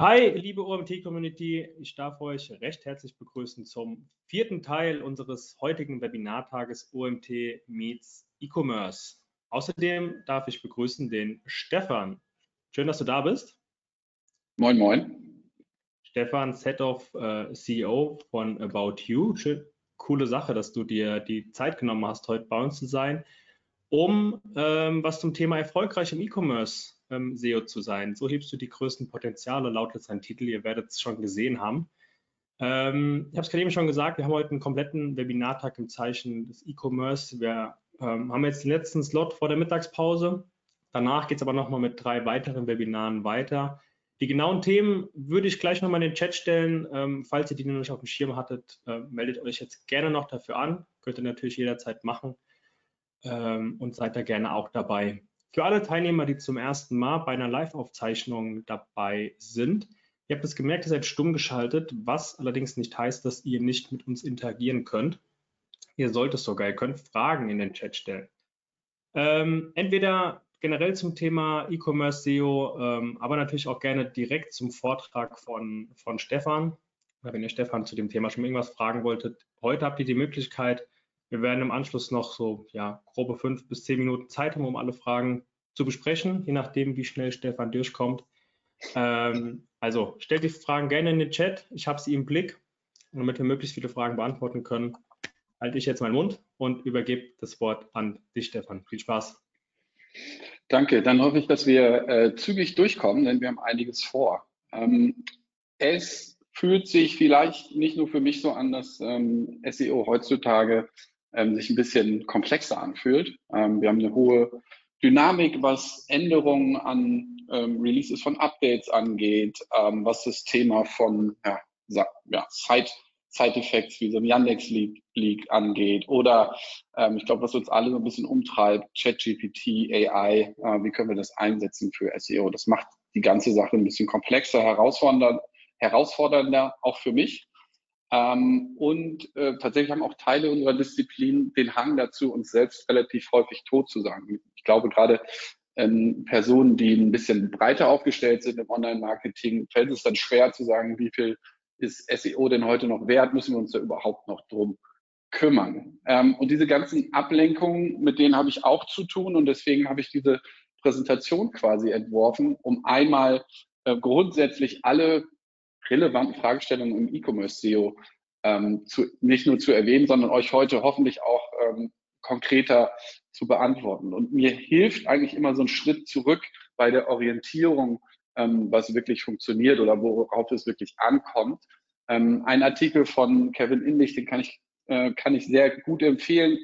Hi, liebe OMT-Community, ich darf euch recht herzlich begrüßen zum vierten Teil unseres heutigen Webinartages OMT Meets E-Commerce. Außerdem darf ich begrüßen den Stefan. Schön, dass du da bist. Moin, moin. Stefan, Set of äh, CEO von About You. Schön, coole Sache, dass du dir die Zeit genommen hast, heute bei uns zu sein, um ähm, was zum Thema erfolgreich im E-Commerce ähm, SEO zu sein. So hebst du die größten Potenziale, lautet sein Titel. Ihr werdet es schon gesehen haben. Ähm, ich habe es gerade eben schon gesagt, wir haben heute einen kompletten Webinartag im Zeichen des E-Commerce. Wir ähm, haben jetzt den letzten Slot vor der Mittagspause. Danach geht es aber nochmal mit drei weiteren Webinaren weiter. Die genauen Themen würde ich gleich nochmal in den Chat stellen. Ähm, falls ihr die noch nicht auf dem Schirm hattet, äh, meldet euch jetzt gerne noch dafür an. Könnt ihr natürlich jederzeit machen ähm, und seid da gerne auch dabei. Für alle Teilnehmer, die zum ersten Mal bei einer Live-Aufzeichnung dabei sind, ihr habt es gemerkt, ihr seid stumm geschaltet, was allerdings nicht heißt, dass ihr nicht mit uns interagieren könnt. Ihr sollt es sogar, ihr könnt Fragen in den Chat stellen. Ähm, entweder generell zum Thema E-Commerce SEO, ähm, aber natürlich auch gerne direkt zum Vortrag von, von Stefan. Wenn ihr Stefan zu dem Thema schon irgendwas fragen wolltet, heute habt ihr die Möglichkeit, wir werden im Anschluss noch so ja, grobe fünf bis zehn Minuten Zeit haben, um alle Fragen zu besprechen, je nachdem, wie schnell Stefan durchkommt. Ähm, also stellt die Fragen gerne in den Chat. Ich habe sie im Blick. Und damit wir möglichst viele Fragen beantworten können, halte ich jetzt meinen Mund und übergebe das Wort an dich, Stefan. Viel Spaß. Danke. Dann hoffe ich, dass wir äh, zügig durchkommen, denn wir haben einiges vor. Ähm, es fühlt sich vielleicht nicht nur für mich so an, dass ähm, SEO heutzutage ähm, sich ein bisschen komplexer anfühlt. Ähm, wir haben eine hohe Dynamik, was Änderungen an ähm, Releases von Updates angeht, ähm, was das Thema von ja, ja, Side, Side Effects wie so ein Yandex Leak, Leak angeht oder ähm, ich glaube, was uns alle so ein bisschen umtreibt, ChatGPT, AI, äh, wie können wir das einsetzen für SEO? Das macht die ganze Sache ein bisschen komplexer, herausfordernder, herausfordernder auch für mich. Ähm, und äh, tatsächlich haben auch Teile unserer Disziplin den Hang dazu, uns selbst relativ häufig tot zu sagen. Ich glaube gerade ähm, Personen, die ein bisschen breiter aufgestellt sind im Online-Marketing, fällt es dann schwer zu sagen, wie viel ist SEO denn heute noch wert? Müssen wir uns da überhaupt noch drum kümmern? Ähm, und diese ganzen Ablenkungen, mit denen habe ich auch zu tun und deswegen habe ich diese Präsentation quasi entworfen, um einmal äh, grundsätzlich alle relevanten Fragestellungen im E-Commerce-SEO ähm, zu, nicht nur zu erwähnen, sondern euch heute hoffentlich auch ähm, konkreter zu beantworten. Und mir hilft eigentlich immer so ein Schritt zurück bei der Orientierung, ähm, was wirklich funktioniert oder worauf es wirklich ankommt. Ähm, ein Artikel von Kevin Inlich, den kann ich, äh, kann ich sehr gut empfehlen.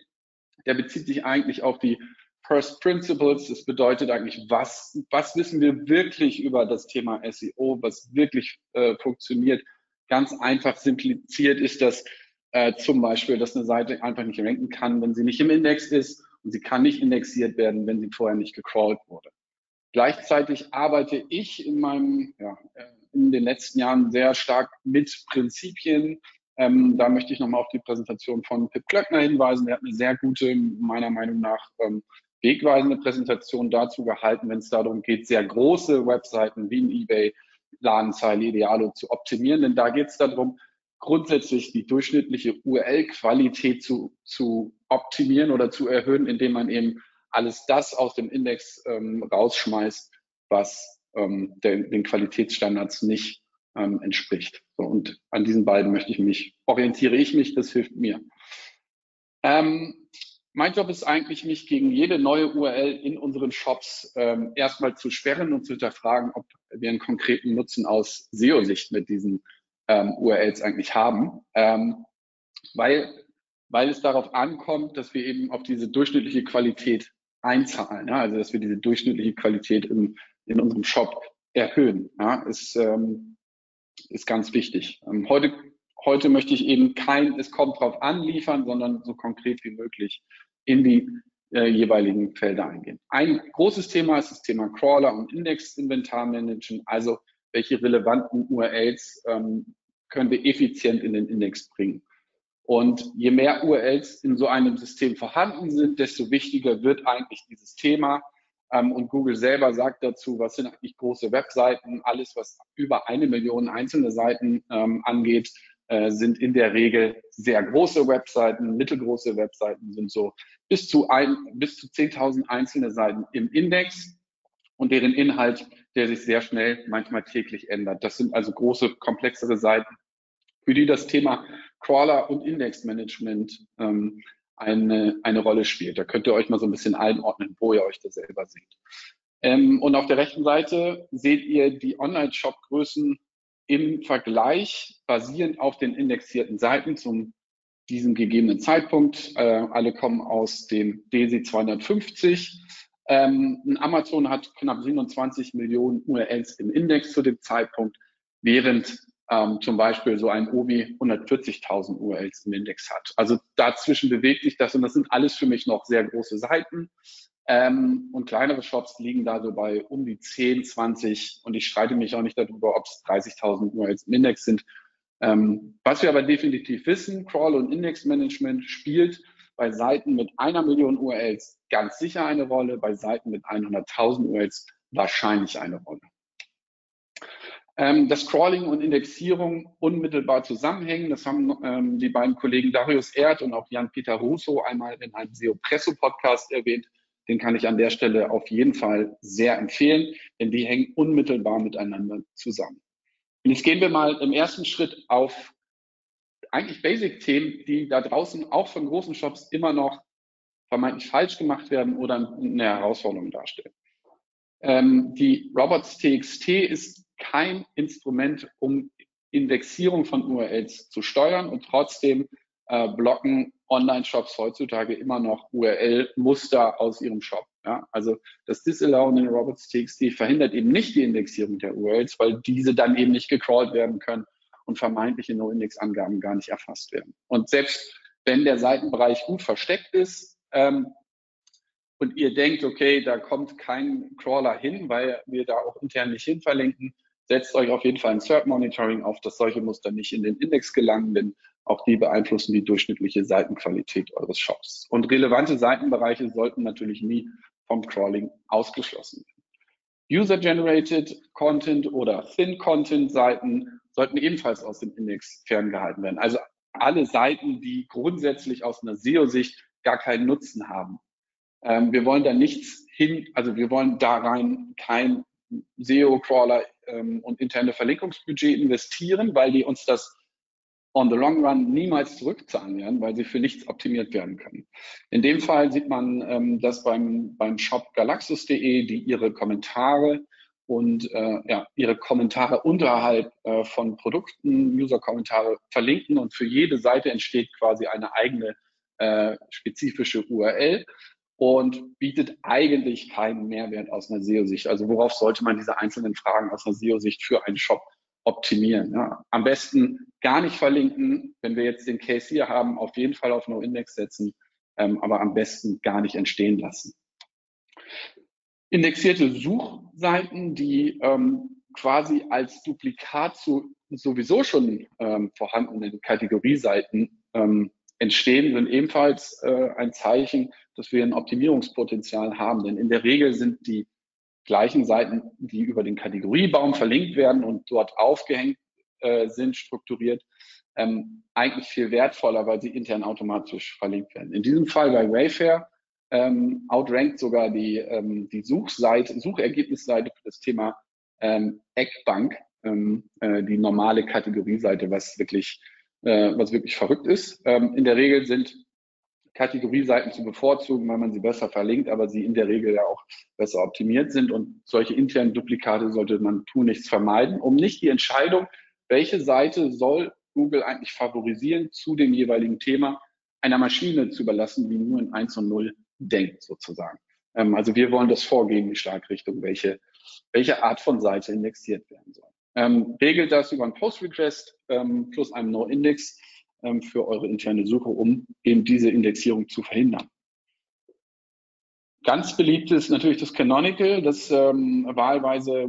Der bezieht sich eigentlich auf die First Principles. Das bedeutet eigentlich, was, was wissen wir wirklich über das Thema SEO, was wirklich äh, funktioniert. Ganz einfach simpliziert ist das äh, zum Beispiel, dass eine Seite einfach nicht ranken kann, wenn sie nicht im Index ist und sie kann nicht indexiert werden, wenn sie vorher nicht gecrawlt wurde. Gleichzeitig arbeite ich in meinem, ja, äh, in den letzten Jahren sehr stark mit Prinzipien. Ähm, da möchte ich nochmal auf die Präsentation von Pip Klöckner hinweisen. Der hat eine sehr gute, meiner Meinung nach, ähm, wegweisende Präsentation dazu gehalten, wenn es darum geht, sehr große Webseiten wie ein eBay, Ladenzeile, Idealo zu optimieren. Denn da geht es darum, grundsätzlich die durchschnittliche URL-Qualität zu, zu optimieren oder zu erhöhen, indem man eben alles das aus dem Index ähm, rausschmeißt, was ähm, der, den Qualitätsstandards nicht ähm, entspricht. So, und an diesen beiden möchte ich mich, orientiere ich mich, das hilft mir. Ähm, mein Job ist eigentlich, mich gegen jede neue URL in unseren Shops ähm, erstmal zu sperren und zu hinterfragen, ob wir einen konkreten Nutzen aus SEO-Sicht mit diesen ähm, URLs eigentlich haben. Ähm, weil, weil es darauf ankommt, dass wir eben auf diese durchschnittliche Qualität einzahlen. Ja? Also dass wir diese durchschnittliche Qualität im, in unserem Shop erhöhen. Ja? Ist, ähm, ist ganz wichtig. Ähm, heute Heute möchte ich eben kein, es kommt drauf an, liefern, sondern so konkret wie möglich in die äh, jeweiligen Felder eingehen. Ein großes Thema ist das Thema Crawler und Index-Inventar managen. Also welche relevanten URLs ähm, können wir effizient in den Index bringen. Und je mehr URLs in so einem System vorhanden sind, desto wichtiger wird eigentlich dieses Thema. Ähm, und Google selber sagt dazu, was sind eigentlich große Webseiten? Alles, was über eine Million einzelne Seiten ähm, angeht, äh, sind in der Regel sehr große Webseiten. Mittelgroße Webseiten sind so bis zu, ein, bis zu 10.000 einzelne Seiten im Index und deren Inhalt, der sich sehr schnell, manchmal täglich ändert. Das sind also große, komplexere Seiten, für die das Thema Crawler und Indexmanagement ähm, eine, eine Rolle spielt. Da könnt ihr euch mal so ein bisschen einordnen, wo ihr euch da selber seht. Ähm, und auf der rechten Seite seht ihr die Online-Shop-Größen im Vergleich basierend auf den indexierten Seiten zum diesem gegebenen Zeitpunkt. Äh, alle kommen aus dem DESI 250. Ähm, Amazon hat knapp 27 Millionen URLs im Index zu dem Zeitpunkt, während ähm, zum Beispiel so ein Obi 140.000 URLs im Index hat. Also dazwischen bewegt sich das und das sind alles für mich noch sehr große Seiten. Ähm, und kleinere Shops liegen da so bei um die 10, 20 und ich streite mich auch nicht darüber, ob es 30.000 URLs im Index sind. Ähm, was wir aber definitiv wissen, Crawl und Index Management spielt bei Seiten mit einer Million URLs ganz sicher eine Rolle, bei Seiten mit 100.000 URLs wahrscheinlich eine Rolle ähm, dass Crawling und Indexierung unmittelbar zusammenhängen. Das haben ähm, die beiden Kollegen Darius Erd und auch Jan-Peter Russo einmal in einem SEO Presso Podcast erwähnt. Den kann ich an der Stelle auf jeden Fall sehr empfehlen, denn die hängen unmittelbar miteinander zusammen. Und jetzt gehen wir mal im ersten Schritt auf eigentlich Basic-Themen, die da draußen auch von großen Shops immer noch vermeintlich falsch gemacht werden oder eine Herausforderung darstellen. Ähm, die Robots TXT ist kein Instrument, um Indexierung von URLs zu steuern und trotzdem äh, blocken Online-Shops heutzutage immer noch URL-Muster aus ihrem Shop. Ja? Also das Disallow in Robots.txt verhindert eben nicht die Indexierung der URLs, weil diese dann eben nicht gecrawlt werden können und vermeintliche No-Index-Angaben gar nicht erfasst werden. Und selbst wenn der Seitenbereich gut versteckt ist, ähm, und ihr denkt, okay, da kommt kein Crawler hin, weil wir da auch intern nicht hin verlinken, setzt euch auf jeden Fall ein Cert Monitoring auf, dass solche Muster nicht in den Index gelangen, denn auch die beeinflussen die durchschnittliche Seitenqualität eures Shops. Und relevante Seitenbereiche sollten natürlich nie vom Crawling ausgeschlossen werden. User-Generated Content oder Thin Content Seiten sollten ebenfalls aus dem Index ferngehalten werden. Also alle Seiten, die grundsätzlich aus einer SEO-Sicht gar keinen Nutzen haben. Ähm, wir wollen da nichts hin, also wir wollen da rein kein SEO-Crawler ähm, und interne Verlinkungsbudget investieren, weil die uns das on the long run niemals zurückzahlen werden, weil sie für nichts optimiert werden können. In dem Fall sieht man ähm, das beim, beim Shop galaxus.de, die ihre Kommentare und äh, ja, ihre Kommentare unterhalb äh, von Produkten, User-Kommentare verlinken und für jede Seite entsteht quasi eine eigene äh, spezifische URL und bietet eigentlich keinen Mehrwert aus einer SEO-Sicht. Also worauf sollte man diese einzelnen Fragen aus einer SEO-Sicht für einen Shop optimieren? Ja? Am besten gar nicht verlinken, wenn wir jetzt den Case hier haben, auf jeden Fall auf No-Index setzen, ähm, aber am besten gar nicht entstehen lassen. Indexierte Suchseiten, die ähm, quasi als Duplikat zu sowieso schon ähm, vorhandenen Kategorieseiten ähm, entstehen, sind ebenfalls äh, ein Zeichen, dass wir ein Optimierungspotenzial haben. Denn in der Regel sind die gleichen Seiten, die über den Kategoriebaum verlinkt werden und dort aufgehängt äh, sind, strukturiert, ähm, eigentlich viel wertvoller, weil sie intern automatisch verlinkt werden. In diesem Fall bei Wayfair ähm, outrankt sogar die, ähm, die Suchseite, Suchergebnisseite für das Thema ähm, Eckbank, ähm, äh, die normale Kategorieseite, was wirklich äh, was wirklich verrückt ist. Ähm, in der Regel sind Kategorieseiten zu bevorzugen, weil man sie besser verlinkt, aber sie in der Regel ja auch besser optimiert sind. Und solche internen Duplikate sollte man tun nichts vermeiden, um nicht die Entscheidung, welche Seite soll Google eigentlich favorisieren zu dem jeweiligen Thema, einer Maschine zu überlassen, die nur in 1 und 0 denkt, sozusagen. Ähm, also wir wollen das vorgehen, die Schlagrichtung, welche, welche Art von Seite indexiert werden soll. Ähm, regelt das über einen Post-Request ähm, plus einem No-Index für eure interne Suche, um eben diese Indexierung zu verhindern. Ganz beliebt ist natürlich das Canonical, das ähm, wahlweise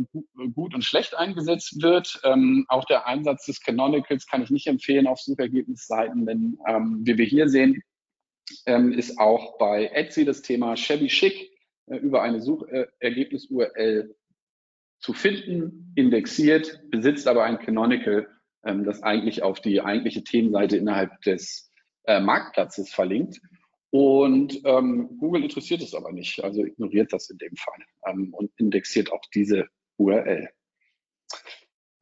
gut und schlecht eingesetzt wird. Ähm, auch der Einsatz des Canonicals kann ich nicht empfehlen auf Suchergebnisseiten, denn ähm, wie wir hier sehen, ähm, ist auch bei Etsy das Thema Shabby Chic äh, über eine Suchergebnis-URL zu finden, indexiert, besitzt aber ein Canonical, ähm, das eigentlich auf die eigentliche Themenseite innerhalb des äh, Marktplatzes verlinkt. Und ähm, Google interessiert es aber nicht, also ignoriert das in dem Fall ähm, und indexiert auch diese URL.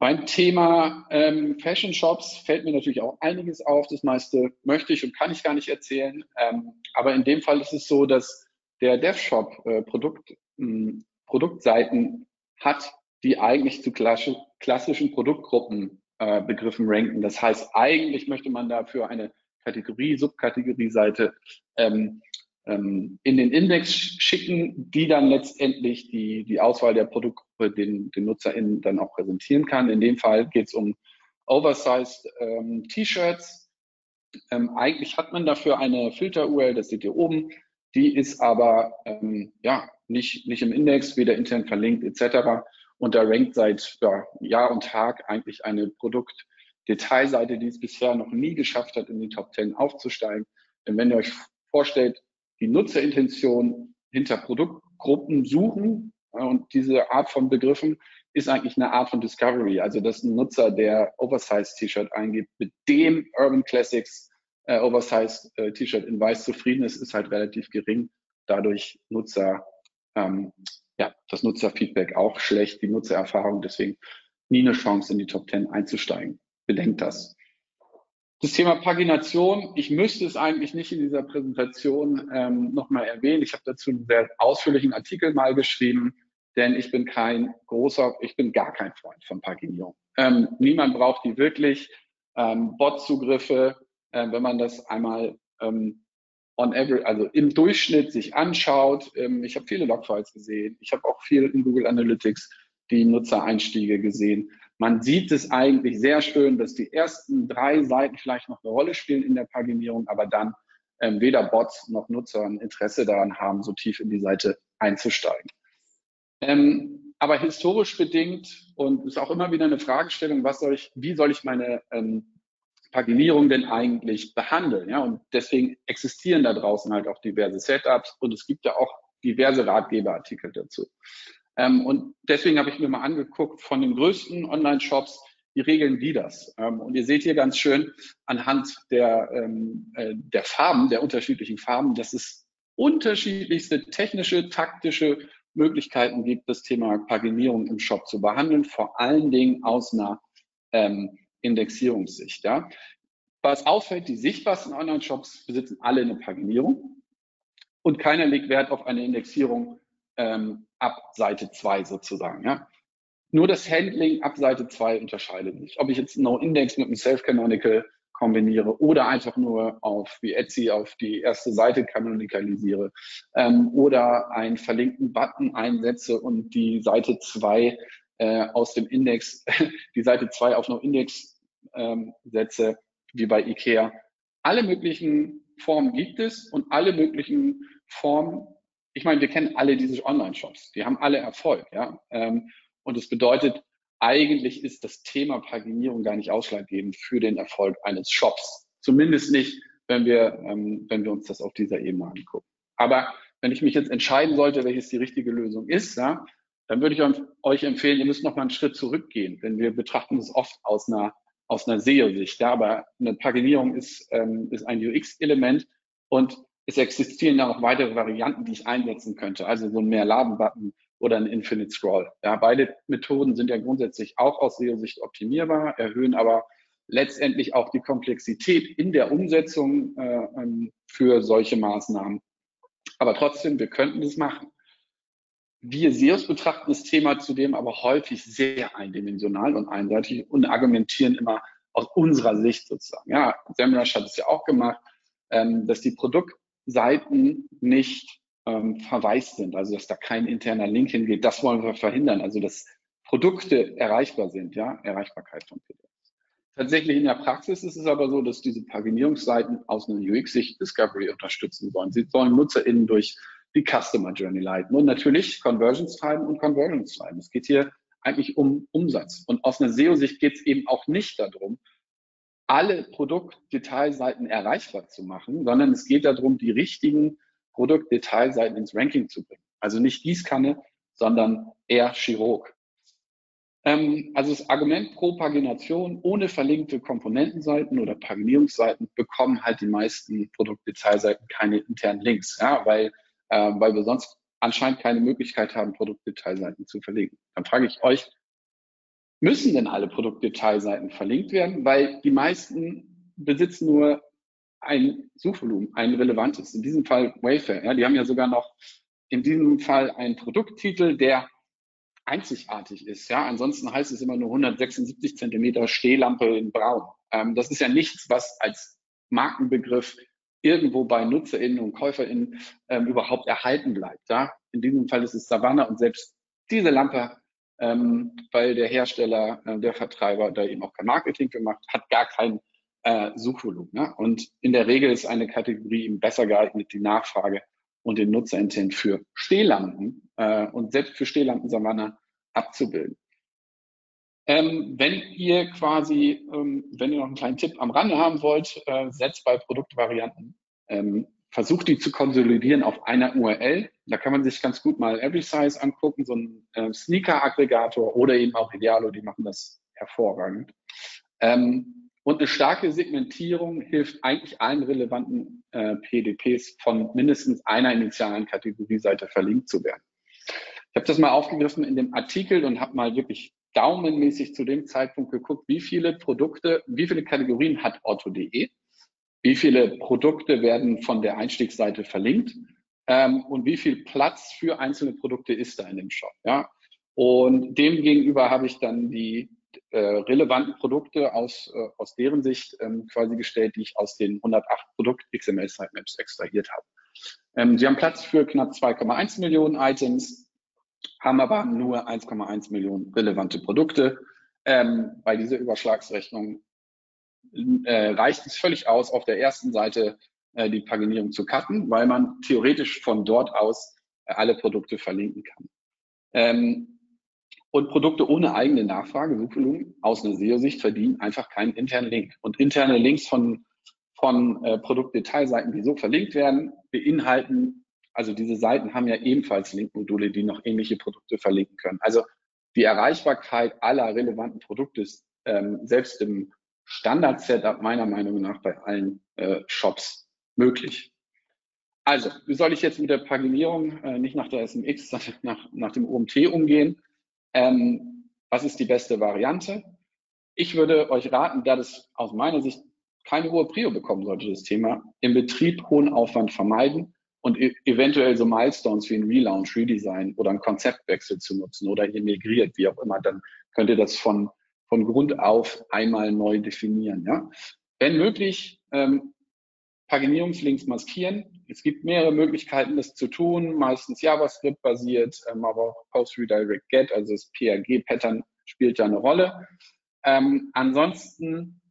Beim Thema ähm, Fashion Shops fällt mir natürlich auch einiges auf. Das meiste möchte ich und kann ich gar nicht erzählen. Ähm, aber in dem Fall ist es so, dass der DevShop äh, Produkt, ähm, Produktseiten hat, die eigentlich zu klassischen Produktgruppenbegriffen äh, ranken. Das heißt, eigentlich möchte man dafür eine Kategorie, Subkategorie-Seite ähm, ähm, in den Index schicken, die dann letztendlich die, die Auswahl der Produktgruppe den, den NutzerInnen dann auch präsentieren kann. In dem Fall geht es um Oversized ähm, T-Shirts. Ähm, eigentlich hat man dafür eine Filter-URL, das seht ihr oben. Die ist aber ähm, ja, nicht, nicht im Index, weder intern verlinkt etc. Und da rankt seit ja, Jahr und Tag eigentlich eine Produkt- Detailseite, die es bisher noch nie geschafft hat, in die Top 10 aufzusteigen. Denn wenn ihr euch vorstellt, die Nutzerintention hinter Produktgruppen suchen und diese Art von Begriffen ist eigentlich eine Art von Discovery. Also dass ein Nutzer, der Oversized T-Shirt eingibt, mit dem Urban Classics äh, Oversized äh, T-Shirt in weiß zufrieden ist, ist halt relativ gering. Dadurch Nutzer, ähm, ja, das Nutzerfeedback auch schlecht, die Nutzererfahrung, deswegen nie eine Chance in die Top 10 einzusteigen bedenkt das. Das Thema Pagination, ich müsste es eigentlich nicht in dieser Präsentation ähm, nochmal erwähnen. Ich habe dazu einen sehr ausführlichen Artikel mal geschrieben, denn ich bin kein großer, ich bin gar kein Freund von Paginierung. Ähm, niemand braucht die wirklich. Ähm, Bot-Zugriffe, äh, wenn man das einmal ähm, on average, also im Durchschnitt sich anschaut. Ähm, ich habe viele Logfiles gesehen. Ich habe auch viel in Google Analytics die Nutzereinstiege gesehen. Man sieht es eigentlich sehr schön, dass die ersten drei Seiten vielleicht noch eine Rolle spielen in der Paginierung, aber dann ähm, weder Bots noch Nutzer ein Interesse daran haben, so tief in die Seite einzusteigen. Ähm, aber historisch bedingt und ist auch immer wieder eine Fragestellung, was soll ich, wie soll ich meine ähm, Paginierung denn eigentlich behandeln? Ja, und deswegen existieren da draußen halt auch diverse Setups und es gibt ja auch diverse Ratgeberartikel dazu. Ähm, und deswegen habe ich mir mal angeguckt von den größten Online-Shops, wie regeln die das? Ähm, und ihr seht hier ganz schön anhand der, ähm, äh, der Farben, der unterschiedlichen Farben, dass es unterschiedlichste technische, taktische Möglichkeiten gibt, das Thema Paginierung im Shop zu behandeln, vor allen Dingen aus einer ähm, Indexierungssicht. Ja. Was auffällt, die sichtbarsten Online-Shops besitzen alle eine Paginierung und keiner legt Wert auf eine Indexierung ähm, ab Seite 2 sozusagen. Ja. Nur das Handling ab Seite 2 unterscheidet sich. Ob ich jetzt No-Index mit einem Self-Canonical kombiniere oder einfach nur auf wie Etsy auf die erste Seite kanonicalisiere ähm, oder einen verlinkten Button einsetze und die Seite 2 äh, aus dem Index, die Seite 2 auf No-Index ähm, setze, wie bei IKEA. Alle möglichen Formen gibt es und alle möglichen Formen ich meine, wir kennen alle diese Online-Shops, die haben alle Erfolg, ja. Ähm, und es bedeutet, eigentlich ist das Thema Paginierung gar nicht ausschlaggebend für den Erfolg eines Shops. Zumindest nicht, wenn wir, ähm, wenn wir uns das auf dieser Ebene angucken. Aber wenn ich mich jetzt entscheiden sollte, welches die richtige Lösung ist, ja, dann würde ich euch empfehlen, ihr müsst noch mal einen Schritt zurückgehen, denn wir betrachten das oft aus einer, aus einer SEO-Sicht. Ja, aber eine Paginierung ist, ähm, ist ein UX-Element und es existieren ja noch weitere Varianten, die ich einsetzen könnte. Also so ein Mehr-Laden-Button oder ein Infinite Scroll. Ja, beide Methoden sind ja grundsätzlich auch aus SEO-Sicht optimierbar, erhöhen aber letztendlich auch die Komplexität in der Umsetzung äh, ähm, für solche Maßnahmen. Aber trotzdem, wir könnten das machen. Wir SEOs betrachten das Thema zudem aber häufig sehr eindimensional und einseitig und argumentieren immer aus unserer Sicht sozusagen. Ja, Semrush hat es ja auch gemacht, ähm, dass die Produkt Seiten nicht ähm, verwaist sind, also dass da kein interner Link hingeht. Das wollen wir verhindern, also dass Produkte erreichbar sind, ja, Erreichbarkeit von PDFs. Tatsächlich in der Praxis ist es aber so, dass diese Paginierungsseiten aus einer UX-Sicht Discovery unterstützen sollen. Sie sollen NutzerInnen durch die Customer Journey leiten und natürlich Conversions treiben und Conversions treiben. Es geht hier eigentlich um Umsatz. Und aus einer SEO-Sicht geht es eben auch nicht darum, alle Produktdetailseiten erreichbar zu machen, sondern es geht darum, die richtigen Produktdetailseiten ins Ranking zu bringen. Also nicht Gießkanne, sondern eher Chirurg. Ähm, also das Argument pro Pagination ohne verlinkte Komponentenseiten oder Paginierungsseiten bekommen halt die meisten Produktdetailseiten keine internen Links, ja, weil, äh, weil wir sonst anscheinend keine Möglichkeit haben, Produktdetailseiten zu verlinken. Dann frage ich euch, müssen denn alle Produktdetailseiten verlinkt werden? Weil die meisten besitzen nur ein Suchvolumen, ein relevantes. In diesem Fall Wayfair. Ja, die haben ja sogar noch in diesem Fall einen Produkttitel, der einzigartig ist. Ja, ansonsten heißt es immer nur 176 Zentimeter Stehlampe in Braun. Ähm, das ist ja nichts, was als Markenbegriff irgendwo bei NutzerInnen und KäuferInnen ähm, überhaupt erhalten bleibt. Ja? In diesem Fall ist es Savannah und selbst diese Lampe, ähm, weil der Hersteller, äh, der Vertreiber da eben auch kein Marketing gemacht, hat gar kein äh, Suchvolumen. Ne? Und in der Regel ist eine Kategorie eben besser geeignet, die Nachfrage und den Nutzerintent für Stehlampen äh, und selbst für Stehlampen Savannah abzubilden. Ähm, wenn ihr quasi, ähm, wenn ihr noch einen kleinen Tipp am Rande haben wollt, äh, setzt bei Produktvarianten, ähm, versucht die zu konsolidieren auf einer URL. Da kann man sich ganz gut mal Every Size angucken, so ein äh, Sneaker-Aggregator oder eben auch Idealo, die machen das hervorragend. Ähm, und eine starke Segmentierung hilft eigentlich allen relevanten äh, PDPs von mindestens einer initialen Kategorieseite verlinkt zu werden. Ich habe das mal aufgegriffen in dem Artikel und habe mal wirklich daumenmäßig zu dem Zeitpunkt geguckt, wie viele Produkte, wie viele Kategorien hat Otto.de, wie viele Produkte werden von der Einstiegsseite verlinkt ähm, und wie viel Platz für einzelne Produkte ist da in dem Shop. Ja? Und dem gegenüber habe ich dann die äh, relevanten Produkte aus, äh, aus deren Sicht ähm, quasi gestellt, die ich aus den 108 Produkt-XML-Sitemaps extrahiert habe. Ähm, sie haben Platz für knapp 2,1 Millionen Items, haben aber nur 1,1 Millionen relevante Produkte. Ähm, bei dieser Überschlagsrechnung äh, reicht es völlig aus, auf der ersten Seite äh, die Paginierung zu cutten, weil man theoretisch von dort aus äh, alle Produkte verlinken kann. Ähm, und Produkte ohne eigene Nachfrage, Suchvolumen, aus einer SEO-Sicht verdienen einfach keinen internen Link. Und interne Links von, von äh, Produktdetailseiten, die so verlinkt werden, beinhalten, also diese Seiten haben ja ebenfalls Linkmodule, die noch ähnliche Produkte verlinken können. Also die Erreichbarkeit aller relevanten Produkte ist ähm, selbst im Standard-Setup meiner Meinung nach bei allen äh, Shops möglich. Also, wie soll ich jetzt mit der Paginierung äh, nicht nach der SMX, sondern nach, nach dem OMT umgehen? Ähm, was ist die beste Variante? Ich würde euch raten, da das aus meiner Sicht keine hohe Prio bekommen sollte, das Thema, im Betrieb hohen Aufwand vermeiden und e eventuell so Milestones wie ein Relaunch, Redesign oder ein Konzeptwechsel zu nutzen oder ihr migriert, wie auch immer, dann könnt ihr das von, von Grund auf einmal neu definieren. Ja? Wenn möglich, ähm, Paginierungslinks maskieren. Es gibt mehrere Möglichkeiten, das zu tun, meistens JavaScript-basiert, ähm, aber auch Post-Redirect Get, also das PRG-Pattern spielt da eine Rolle. Ähm, ansonsten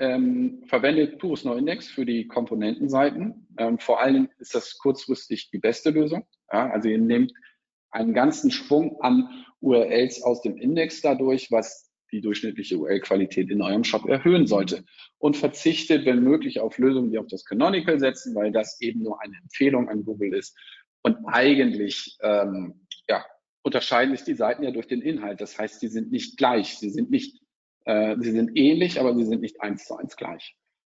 ähm, verwendet Purus Index für die Komponentenseiten. Ähm, vor allem ist das kurzfristig die beste Lösung. Ja, also ihr nehmt einen ganzen Schwung an URLs aus dem Index dadurch, was die durchschnittliche URL-Qualität in eurem Shop erhöhen sollte. Und verzichtet, wenn möglich, auf Lösungen, die auf das Canonical setzen, weil das eben nur eine Empfehlung an Google ist. Und eigentlich ähm, ja, unterscheiden sich die Seiten ja durch den Inhalt. Das heißt, sie sind nicht gleich, sie sind nicht, äh, sie sind ähnlich, aber sie sind nicht eins zu eins gleich.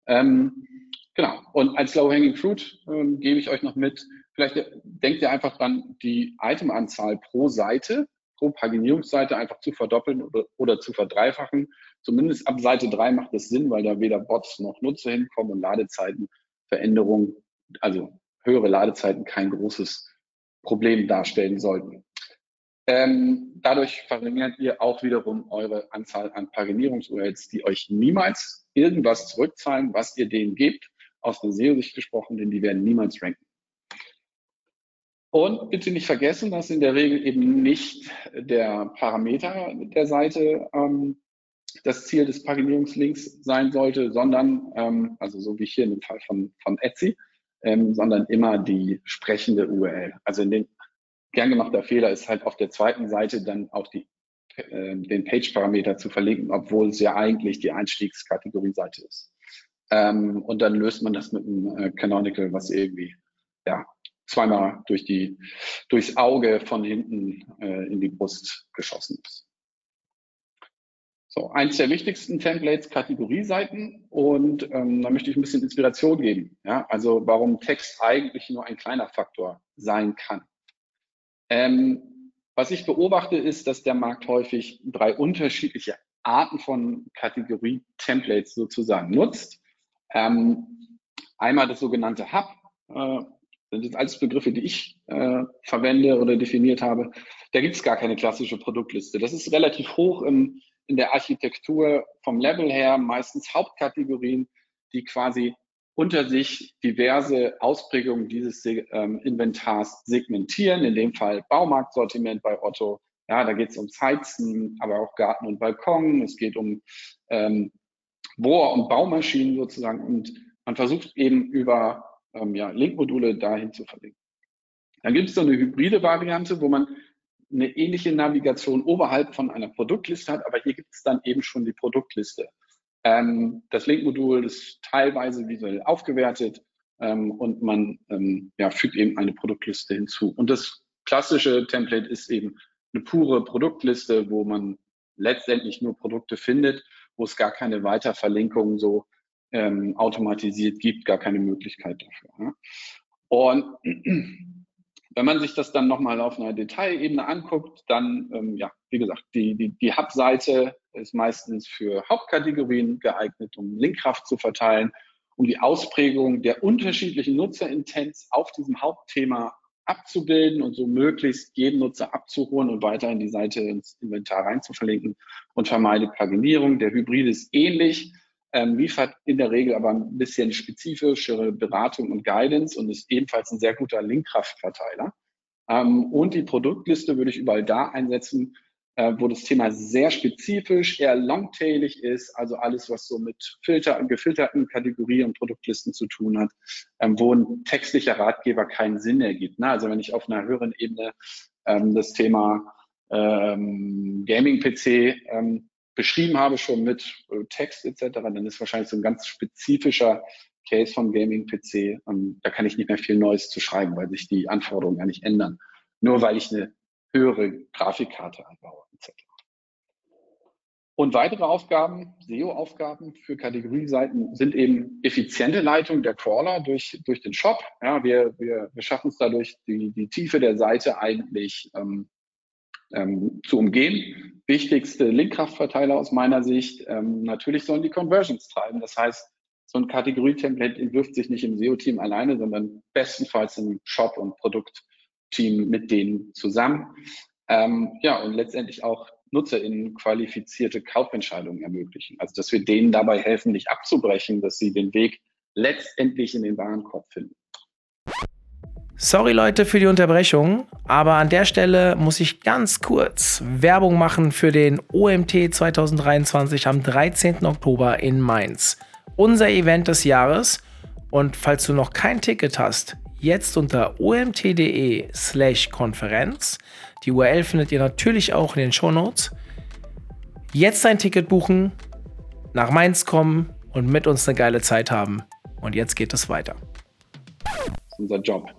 Ähm, genau. Und als Low-Hanging Fruit ähm, gebe ich euch noch mit, vielleicht denkt ihr einfach dran, die Itemanzahl pro Seite pro Paginierungsseite einfach zu verdoppeln oder, oder zu verdreifachen. Zumindest ab Seite 3 macht es Sinn, weil da weder Bots noch Nutzer hinkommen und Ladezeitenveränderungen, also höhere Ladezeiten kein großes Problem darstellen sollten. Ähm, dadurch verringert ihr auch wiederum eure Anzahl an Paginierungs-URLs, die euch niemals irgendwas zurückzahlen, was ihr denen gebt, aus der SEO-Sicht gesprochen, denn die werden niemals ranken. Und bitte nicht vergessen, dass in der Regel eben nicht der Parameter der Seite ähm, das Ziel des Paginierungslinks sein sollte, sondern, ähm, also so wie hier in dem Fall von, von Etsy, ähm, sondern immer die sprechende URL. Also in den gern gemachter Fehler ist halt auf der zweiten Seite dann auch die, äh, den Page-Parameter zu verlinken, obwohl es ja eigentlich die Einstiegskategorie-Seite ist. Ähm, und dann löst man das mit einem äh, Canonical, was irgendwie ja, zweimal durch die, durchs Auge von hinten äh, in die Brust geschossen ist. So, eins der wichtigsten Templates, Kategorieseiten. Und ähm, da möchte ich ein bisschen Inspiration geben. Ja? Also warum Text eigentlich nur ein kleiner Faktor sein kann. Ähm, was ich beobachte, ist, dass der Markt häufig drei unterschiedliche Arten von Kategorie-Templates sozusagen nutzt. Ähm, einmal das sogenannte Hub, äh, das sind alles Begriffe, die ich äh, verwende oder definiert habe. Da gibt es gar keine klassische Produktliste. Das ist relativ hoch im in der Architektur vom Level her meistens Hauptkategorien, die quasi unter sich diverse Ausprägungen dieses ähm, Inventars segmentieren. In dem Fall Baumarktsortiment bei Otto. Ja, da geht es um Heizen, aber auch Garten und Balkon. Es geht um ähm, Bohr- und Baumaschinen sozusagen. Und man versucht eben über ähm, ja, Linkmodule dahin zu verlinken. Dann gibt es so eine hybride Variante, wo man eine ähnliche Navigation oberhalb von einer Produktliste hat, aber hier gibt es dann eben schon die Produktliste. Ähm, das Link-Modul ist teilweise visuell aufgewertet ähm, und man ähm, ja, fügt eben eine Produktliste hinzu. Und das klassische Template ist eben eine pure Produktliste, wo man letztendlich nur Produkte findet, wo es gar keine Weiterverlinkung so ähm, automatisiert gibt, gar keine Möglichkeit dafür. Ja. Und wenn man sich das dann nochmal auf einer Detailebene anguckt, dann, ähm, ja, wie gesagt, die, die, die Hub-Seite ist meistens für Hauptkategorien geeignet, um Linkkraft zu verteilen, um die Ausprägung der unterschiedlichen Nutzerintents auf diesem Hauptthema abzubilden und so möglichst jeden Nutzer abzuholen und weiter in die Seite ins Inventar rein zu verlinken und vermeidet Paginierung. Der Hybrid ist ähnlich ähm, liefert in der Regel aber ein bisschen spezifischere Beratung und Guidance und ist ebenfalls ein sehr guter Linkkraftverteiler. Ähm, und die Produktliste würde ich überall da einsetzen, äh, wo das Thema sehr spezifisch, eher longtailig ist, also alles, was so mit Filter, gefilterten Kategorien und Produktlisten zu tun hat, ähm, wo ein textlicher Ratgeber keinen Sinn ergibt. Ne? Also wenn ich auf einer höheren Ebene ähm, das Thema ähm, Gaming-PC ähm, beschrieben habe, schon mit äh, Text etc., dann ist wahrscheinlich so ein ganz spezifischer Case vom Gaming-PC. Ähm, da kann ich nicht mehr viel Neues zu schreiben, weil sich die Anforderungen ja nicht ändern. Nur weil ich eine höhere Grafikkarte einbaue etc. Und weitere Aufgaben, SEO-Aufgaben für Kategorieseiten sind eben effiziente Leitung der Crawler durch, durch den Shop. Ja, wir, wir, wir schaffen es dadurch, die, die Tiefe der Seite eigentlich ähm, ähm, zu umgehen. Wichtigste Linkkraftverteiler aus meiner Sicht, ähm, natürlich sollen die Conversions treiben. Das heißt, so ein Kategorie-Template entwirft sich nicht im SEO-Team alleine, sondern bestenfalls im Shop- und Produktteam mit denen zusammen. Ähm, ja, und letztendlich auch NutzerInnen qualifizierte Kaufentscheidungen ermöglichen. Also, dass wir denen dabei helfen, nicht abzubrechen, dass sie den Weg letztendlich in den Warenkorb finden. Sorry Leute für die Unterbrechung, aber an der Stelle muss ich ganz kurz Werbung machen für den OMT 2023 am 13. Oktober in Mainz. Unser Event des Jahres. Und falls du noch kein Ticket hast, jetzt unter omt.de slash Konferenz. Die URL findet ihr natürlich auch in den Show Notes. Jetzt ein Ticket buchen, nach Mainz kommen und mit uns eine geile Zeit haben. Und jetzt geht es weiter. Das ist unser Job.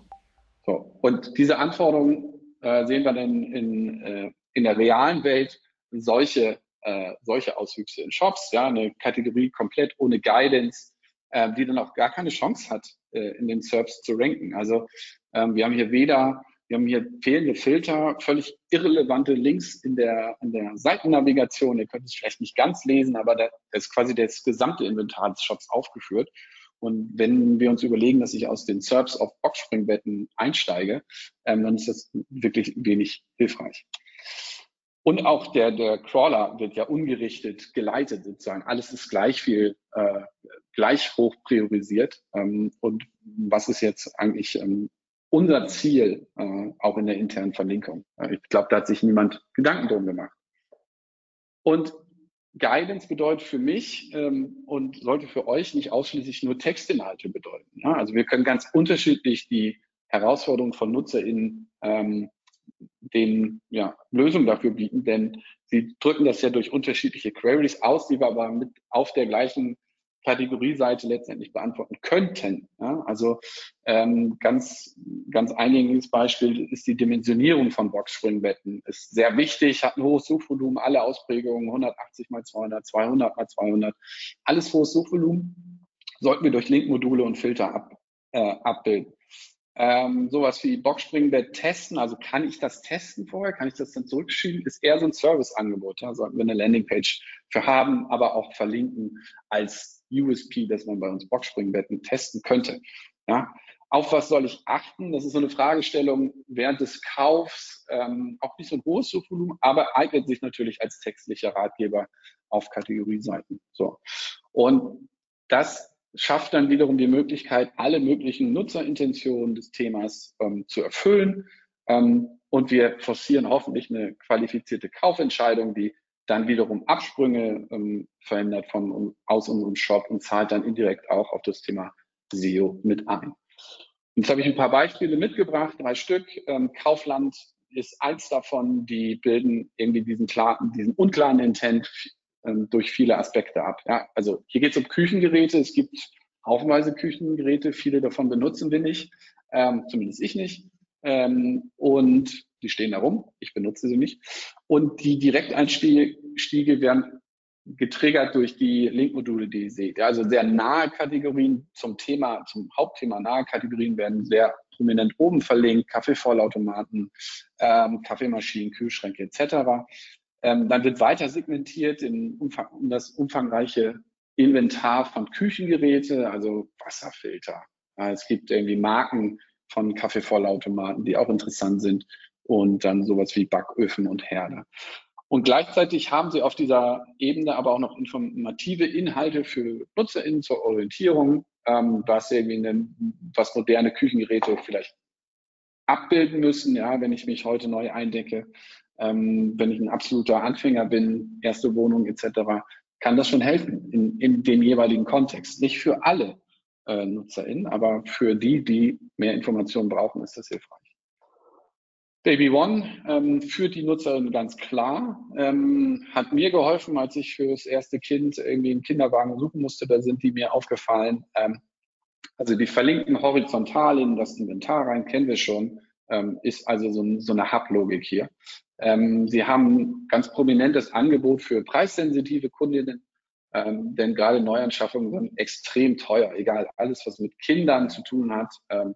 So. Und diese Anforderungen äh, sehen wir dann in, äh, in der realen Welt solche, äh, solche Auswüchse in Shops, ja, eine Kategorie komplett ohne Guidance, äh, die dann auch gar keine Chance hat, äh, in den SERPs zu ranken. Also ähm, wir haben hier weder, wir haben hier fehlende Filter, völlig irrelevante Links in der, in der Seitennavigation. Ihr könnt es vielleicht nicht ganz lesen, aber da ist quasi das gesamte Inventar des Shops aufgeführt. Und wenn wir uns überlegen, dass ich aus den SERPs auf Boxspringbetten einsteige, ähm, dann ist das wirklich wenig hilfreich. Und auch der, der Crawler wird ja ungerichtet geleitet sozusagen. Alles ist gleich viel, äh, gleich hoch priorisiert. Ähm, und was ist jetzt eigentlich ähm, unser Ziel, äh, auch in der internen Verlinkung? Äh, ich glaube, da hat sich niemand Gedanken drum gemacht. Und Guidance bedeutet für mich ähm, und sollte für euch nicht ausschließlich nur Textinhalte bedeuten. Ja? Also wir können ganz unterschiedlich die Herausforderungen von NutzerInnen ähm, den ja, Lösungen dafür bieten, denn sie drücken das ja durch unterschiedliche Queries aus, die wir aber mit auf der gleichen Kategorieseite letztendlich beantworten könnten. Ja? Also ähm, ganz ganz eingängiges Beispiel ist die Dimensionierung von Boxspringbetten. Ist sehr wichtig, hat ein hohes Suchvolumen, alle Ausprägungen 180 mal 200, 200 mal 200, alles hohes Suchvolumen sollten wir durch Linkmodule und Filter ab, äh, abbilden. Ähm, sowas wie Boxspringbett testen, also kann ich das testen vorher, kann ich das dann zurückschieben, ist eher so ein Serviceangebot. Ja? Sollten wir eine Landingpage für haben, aber auch verlinken als USP, dass man bei uns Boxspringbetten testen könnte. Ja? Auf was soll ich achten? Das ist so eine Fragestellung während des Kaufs, ähm, auch nicht so ein hohes Suchvolumen, aber eignet sich natürlich als textlicher Ratgeber auf Kategorieseiten. So. Und das schafft dann wiederum die Möglichkeit, alle möglichen Nutzerintentionen des Themas ähm, zu erfüllen. Ähm, und wir forcieren hoffentlich eine qualifizierte Kaufentscheidung, die dann wiederum Absprünge ähm, verändert von um, aus unserem Shop und zahlt dann indirekt auch auf das Thema SEO mit ein. Jetzt habe ich ein paar Beispiele mitgebracht, drei Stück. Ähm, Kaufland ist eins davon, die bilden irgendwie diesen klaren, diesen unklaren Intent ähm, durch viele Aspekte ab. Ja, also hier geht es um Küchengeräte. Es gibt haufenweise Küchengeräte. Viele davon benutzen wir nicht, ähm, zumindest ich nicht. Ähm, und die stehen da rum. Ich benutze sie nicht. Und die Direkteinstiege werden getriggert durch die Linkmodule, die ihr seht. Ja, also sehr nahe Kategorien zum Thema, zum Hauptthema nahe Kategorien werden sehr prominent oben verlinkt. Kaffeevollautomaten, ähm, Kaffeemaschinen, Kühlschränke etc. Ähm, dann wird weiter segmentiert in, Umfang, in das umfangreiche Inventar von Küchengeräte, also Wasserfilter. Ja, es gibt irgendwie Marken von Kaffeevollautomaten, die auch interessant sind und dann sowas wie Backöfen und Herde. Und gleichzeitig haben sie auf dieser Ebene aber auch noch informative Inhalte für NutzerInnen zur Orientierung, ähm, was irgendwie eine, was moderne Küchengeräte vielleicht abbilden müssen, ja, wenn ich mich heute neu eindecke ähm, wenn ich ein absoluter Anfänger bin, erste Wohnung etc., kann das schon helfen in, in dem jeweiligen Kontext. Nicht für alle äh, NutzerInnen, aber für die, die mehr Informationen brauchen, ist das hilfreich. Baby One ähm, führt die Nutzerin ganz klar, ähm, hat mir geholfen, als ich für das erste Kind irgendwie einen Kinderwagen suchen musste, da sind die mir aufgefallen. Ähm, also die verlinken horizontal in das Inventar rein, kennen wir schon, ähm, ist also so, so eine Hub-Logik hier. Ähm, sie haben ganz prominentes Angebot für preissensitive Kundinnen, ähm, denn gerade Neuanschaffungen sind extrem teuer, egal alles, was mit Kindern zu tun hat. Ähm,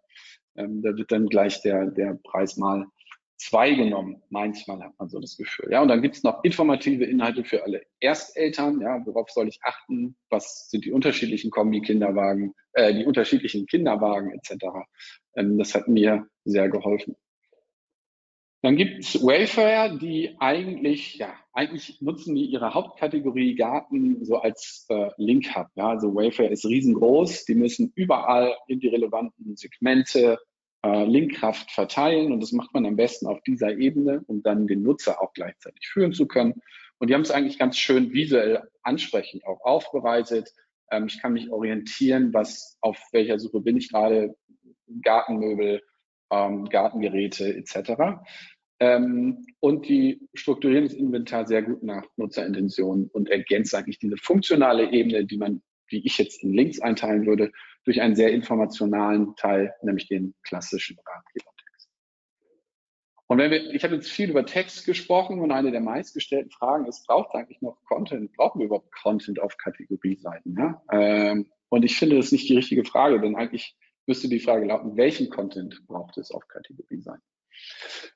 ähm, da wird dann gleich der, der Preis mal zwei genommen. Manchmal hat man so das Gefühl. Ja, und dann gibt es noch informative Inhalte für alle Ersteltern. Ja, worauf soll ich achten? Was sind die unterschiedlichen Kombi-Kinderwagen, äh, die unterschiedlichen Kinderwagen etc. Ähm, das hat mir sehr geholfen. Dann gibt es Wayfair, die eigentlich, ja, eigentlich nutzen die ihre Hauptkategorie Garten so als äh, Link-Hub. Ja, also Wayfair ist riesengroß, die müssen überall in die relevanten Segmente äh, Linkkraft verteilen und das macht man am besten auf dieser Ebene, um dann den Nutzer auch gleichzeitig führen zu können. Und die haben es eigentlich ganz schön visuell ansprechend auch aufbereitet. Ähm, ich kann mich orientieren, was auf welcher Suche bin ich gerade, Gartenmöbel, ähm, Gartengeräte etc. Ähm, und die strukturieren das Inventar sehr gut nach Nutzerintention und ergänzt eigentlich diese funktionale Ebene, die man, wie ich jetzt in Links einteilen würde, durch einen sehr informationalen Teil, nämlich den klassischen Ratgebertext. Und wenn wir, ich habe jetzt viel über Text gesprochen und eine der meistgestellten Fragen ist, braucht eigentlich noch Content? Brauchen wir überhaupt Content auf Kategorieseiten? Ja? Ähm, und ich finde das nicht die richtige Frage, denn eigentlich müsste die Frage lauten, welchen Content braucht es auf Kategorieseiten?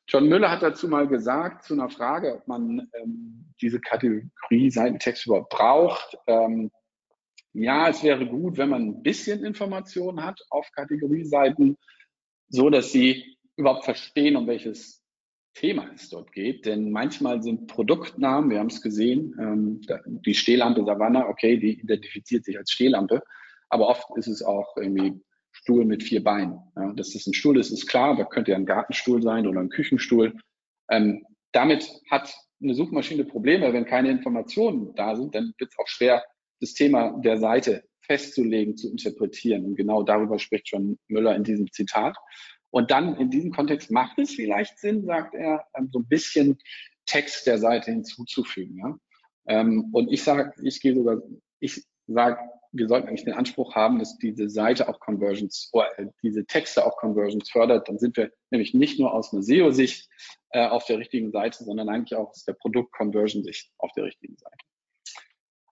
John Müller hat dazu mal gesagt, zu einer Frage, ob man ähm, diese Kategorie Seitentext überhaupt braucht. Ähm, ja, es wäre gut, wenn man ein bisschen Informationen hat auf Kategorieseiten, so dass sie überhaupt verstehen, um welches Thema es dort geht. Denn manchmal sind Produktnamen, wir haben es gesehen, ähm, die Stehlampe Savannah, okay, die identifiziert sich als Stehlampe, aber oft ist es auch irgendwie Stuhl mit vier Beinen. Ja, dass das ein Stuhl ist, ist klar, da könnte ja ein Gartenstuhl sein oder ein Küchenstuhl. Ähm, damit hat eine Suchmaschine Probleme, wenn keine Informationen da sind, dann wird es auch schwer, das Thema der Seite festzulegen, zu interpretieren. Und genau darüber spricht schon Müller in diesem Zitat. Und dann in diesem Kontext macht es vielleicht Sinn, sagt er, ähm, so ein bisschen Text der Seite hinzuzufügen. Ja? Ähm, und ich sage, ich gehe sogar, ich sage, wir sollten eigentlich den Anspruch haben, dass diese Seite auch Conversions oder äh, diese Texte auch Conversions fördert. Dann sind wir nämlich nicht nur aus einer SEO-Sicht äh, auf der richtigen Seite, sondern eigentlich auch aus der Produkt-Conversion-Sicht auf der richtigen Seite.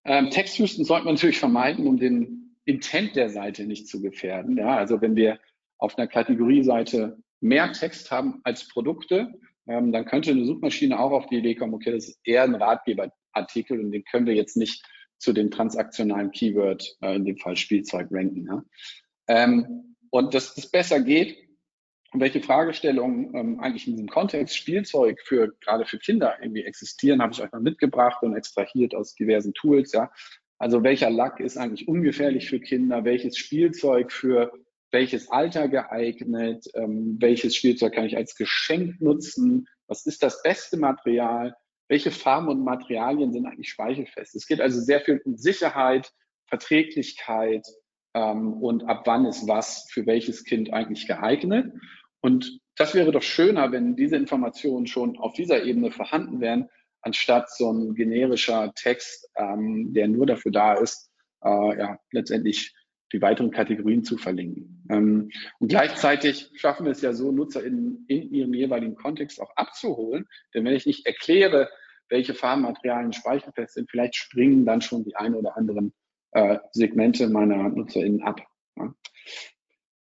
Ähm, Textwüsten sollte man natürlich vermeiden, um den Intent der Seite nicht zu gefährden. Ja, also wenn wir auf einer Kategorieseite mehr Text haben als Produkte, ähm, dann könnte eine Suchmaschine auch auf die Idee kommen, okay, das ist eher ein Ratgeberartikel und den können wir jetzt nicht zu dem transaktionalen Keyword, äh, in dem Fall Spielzeug, ranken. Ja? Ähm, und dass das besser geht, und welche Fragestellungen ähm, eigentlich in diesem Kontext Spielzeug für gerade für Kinder irgendwie existieren, habe ich euch mal mitgebracht und extrahiert aus diversen Tools. Ja, also welcher Lack ist eigentlich ungefährlich für Kinder? Welches Spielzeug für welches Alter geeignet? Ähm, welches Spielzeug kann ich als Geschenk nutzen? Was ist das beste Material? Welche Farben und Materialien sind eigentlich speichelfest. Es geht also sehr viel um Sicherheit, Verträglichkeit ähm, und ab wann ist was für welches Kind eigentlich geeignet. Und das wäre doch schöner, wenn diese Informationen schon auf dieser Ebene vorhanden wären, anstatt so ein generischer Text, ähm, der nur dafür da ist, äh, ja, letztendlich die weiteren Kategorien zu verlinken. Ähm, und gleichzeitig schaffen wir es ja so, Nutzer in, in ihrem jeweiligen Kontext auch abzuholen. Denn wenn ich nicht erkläre, welche Farbenmaterialien speicherfest sind, vielleicht springen dann schon die ein oder anderen äh, Segmente meiner NutzerInnen ab. Ja.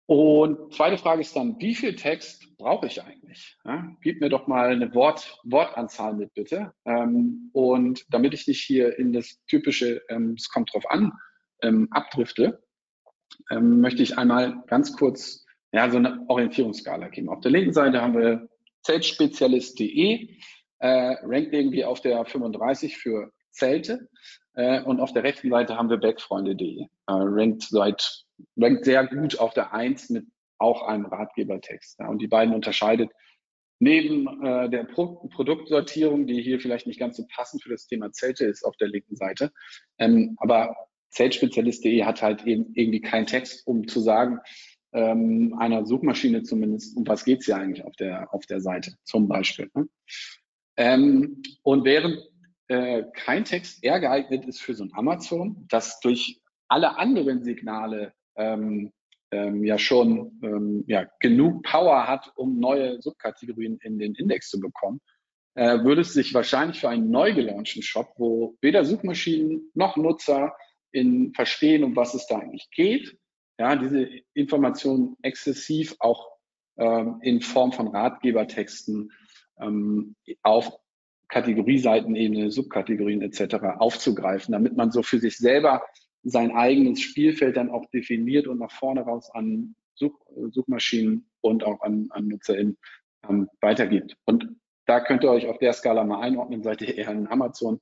Und zweite Frage ist dann, wie viel Text brauche ich eigentlich? Ja, gib mir doch mal eine Wort, Wortanzahl mit, bitte. Ähm, und damit ich nicht hier in das typische, ähm, es kommt drauf an, ähm, abdrifte, ähm, möchte ich einmal ganz kurz ja, so eine Orientierungsskala geben. Auf der linken Seite haben wir zeltspezialist.de, äh, rankt irgendwie auf der 35 für Zelte äh, und auf der rechten Seite haben wir backfreunde.de, äh, rankt, seit, rankt sehr gut auf der 1 mit auch einem Ratgebertext. Ja, und die beiden unterscheidet neben äh, der Pro Produktsortierung, die hier vielleicht nicht ganz so passend für das Thema Zelte ist auf der linken Seite, ähm, aber Zeltspezialist.de hat halt eben irgendwie keinen Text, um zu sagen, ähm, einer Suchmaschine zumindest, um was geht's hier eigentlich auf der, auf der Seite zum Beispiel. Ne? Ähm, und während äh, kein Text eher geeignet ist für so ein Amazon, das durch alle anderen Signale ähm, ähm, ja schon ähm, ja, genug Power hat, um neue Subkategorien in den Index zu bekommen, äh, würde es sich wahrscheinlich für einen neu gelaunchten Shop, wo weder Suchmaschinen noch Nutzer in verstehen, um was es da eigentlich geht. Ja, diese Informationen exzessiv auch ähm, in Form von Ratgebertexten ähm, auf Kategorieseitenebene, Subkategorien etc. aufzugreifen, damit man so für sich selber sein eigenes Spielfeld dann auch definiert und nach vorne raus an Such, Suchmaschinen und auch an, an NutzerInnen ähm, weitergibt. Und da könnt ihr euch auf der Skala mal einordnen. Seid ihr eher in Amazon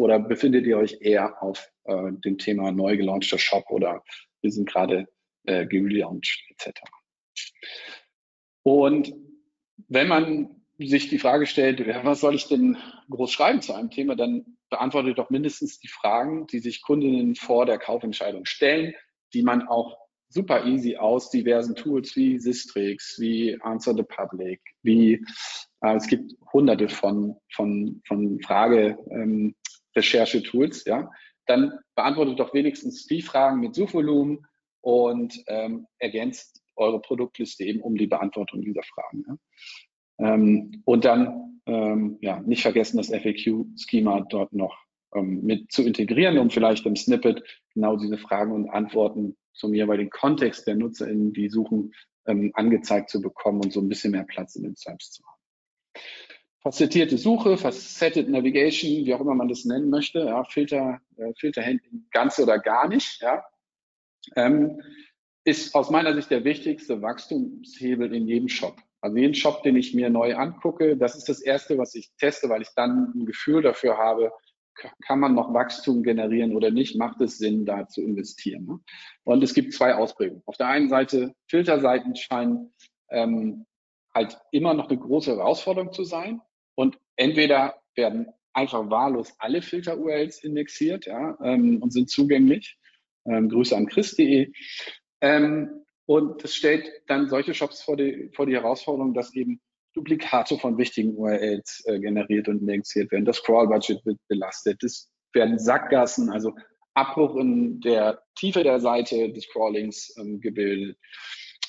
oder befindet ihr euch eher auf äh, dem Thema neu gelaunchter Shop oder wir sind gerade äh, gelauncht etc. Und wenn man sich die Frage stellt, was soll ich denn groß schreiben zu einem Thema, dann beantwortet doch mindestens die Fragen, die sich Kundinnen vor der Kaufentscheidung stellen, die man auch super easy aus diversen Tools wie Sistrix, wie Answer the Public, wie äh, es gibt hunderte von, von, von Frage, ähm, Recherchetools, ja, dann beantwortet doch wenigstens die Fragen mit Suchvolumen und ähm, ergänzt eure Produktliste eben um die Beantwortung dieser Fragen. Ja. Ähm, und dann ähm, ja, nicht vergessen, das FAQ-Schema dort noch ähm, mit zu integrieren, um vielleicht im Snippet genau diese Fragen und Antworten zum jeweiligen Kontext der NutzerInnen, die suchen, ähm, angezeigt zu bekommen und so ein bisschen mehr Platz in den Sites zu haben facettierte Suche, Facetted Navigation, wie auch immer man das nennen möchte, ja, Filter, äh, Filterhandling ganz oder gar nicht, ja, ähm, ist aus meiner Sicht der wichtigste Wachstumshebel in jedem Shop. Also jeden Shop, den ich mir neu angucke, das ist das erste, was ich teste, weil ich dann ein Gefühl dafür habe, kann man noch Wachstum generieren oder nicht, macht es Sinn, da zu investieren. Ne? Und es gibt zwei Ausprägungen. Auf der einen Seite, Filterseiten scheinen ähm, halt immer noch eine große Herausforderung zu sein. Und entweder werden einfach wahllos alle Filter-URLs indexiert ja, ähm, und sind zugänglich. Ähm, Grüße an chris.de. Ähm, und das stellt dann solche Shops vor die, vor die Herausforderung, dass eben Duplikate von wichtigen URLs äh, generiert und indexiert werden. Das Crawl-Budget wird belastet. Es werden Sackgassen, also Abbruch in der Tiefe der Seite des Crawlings ähm, gebildet.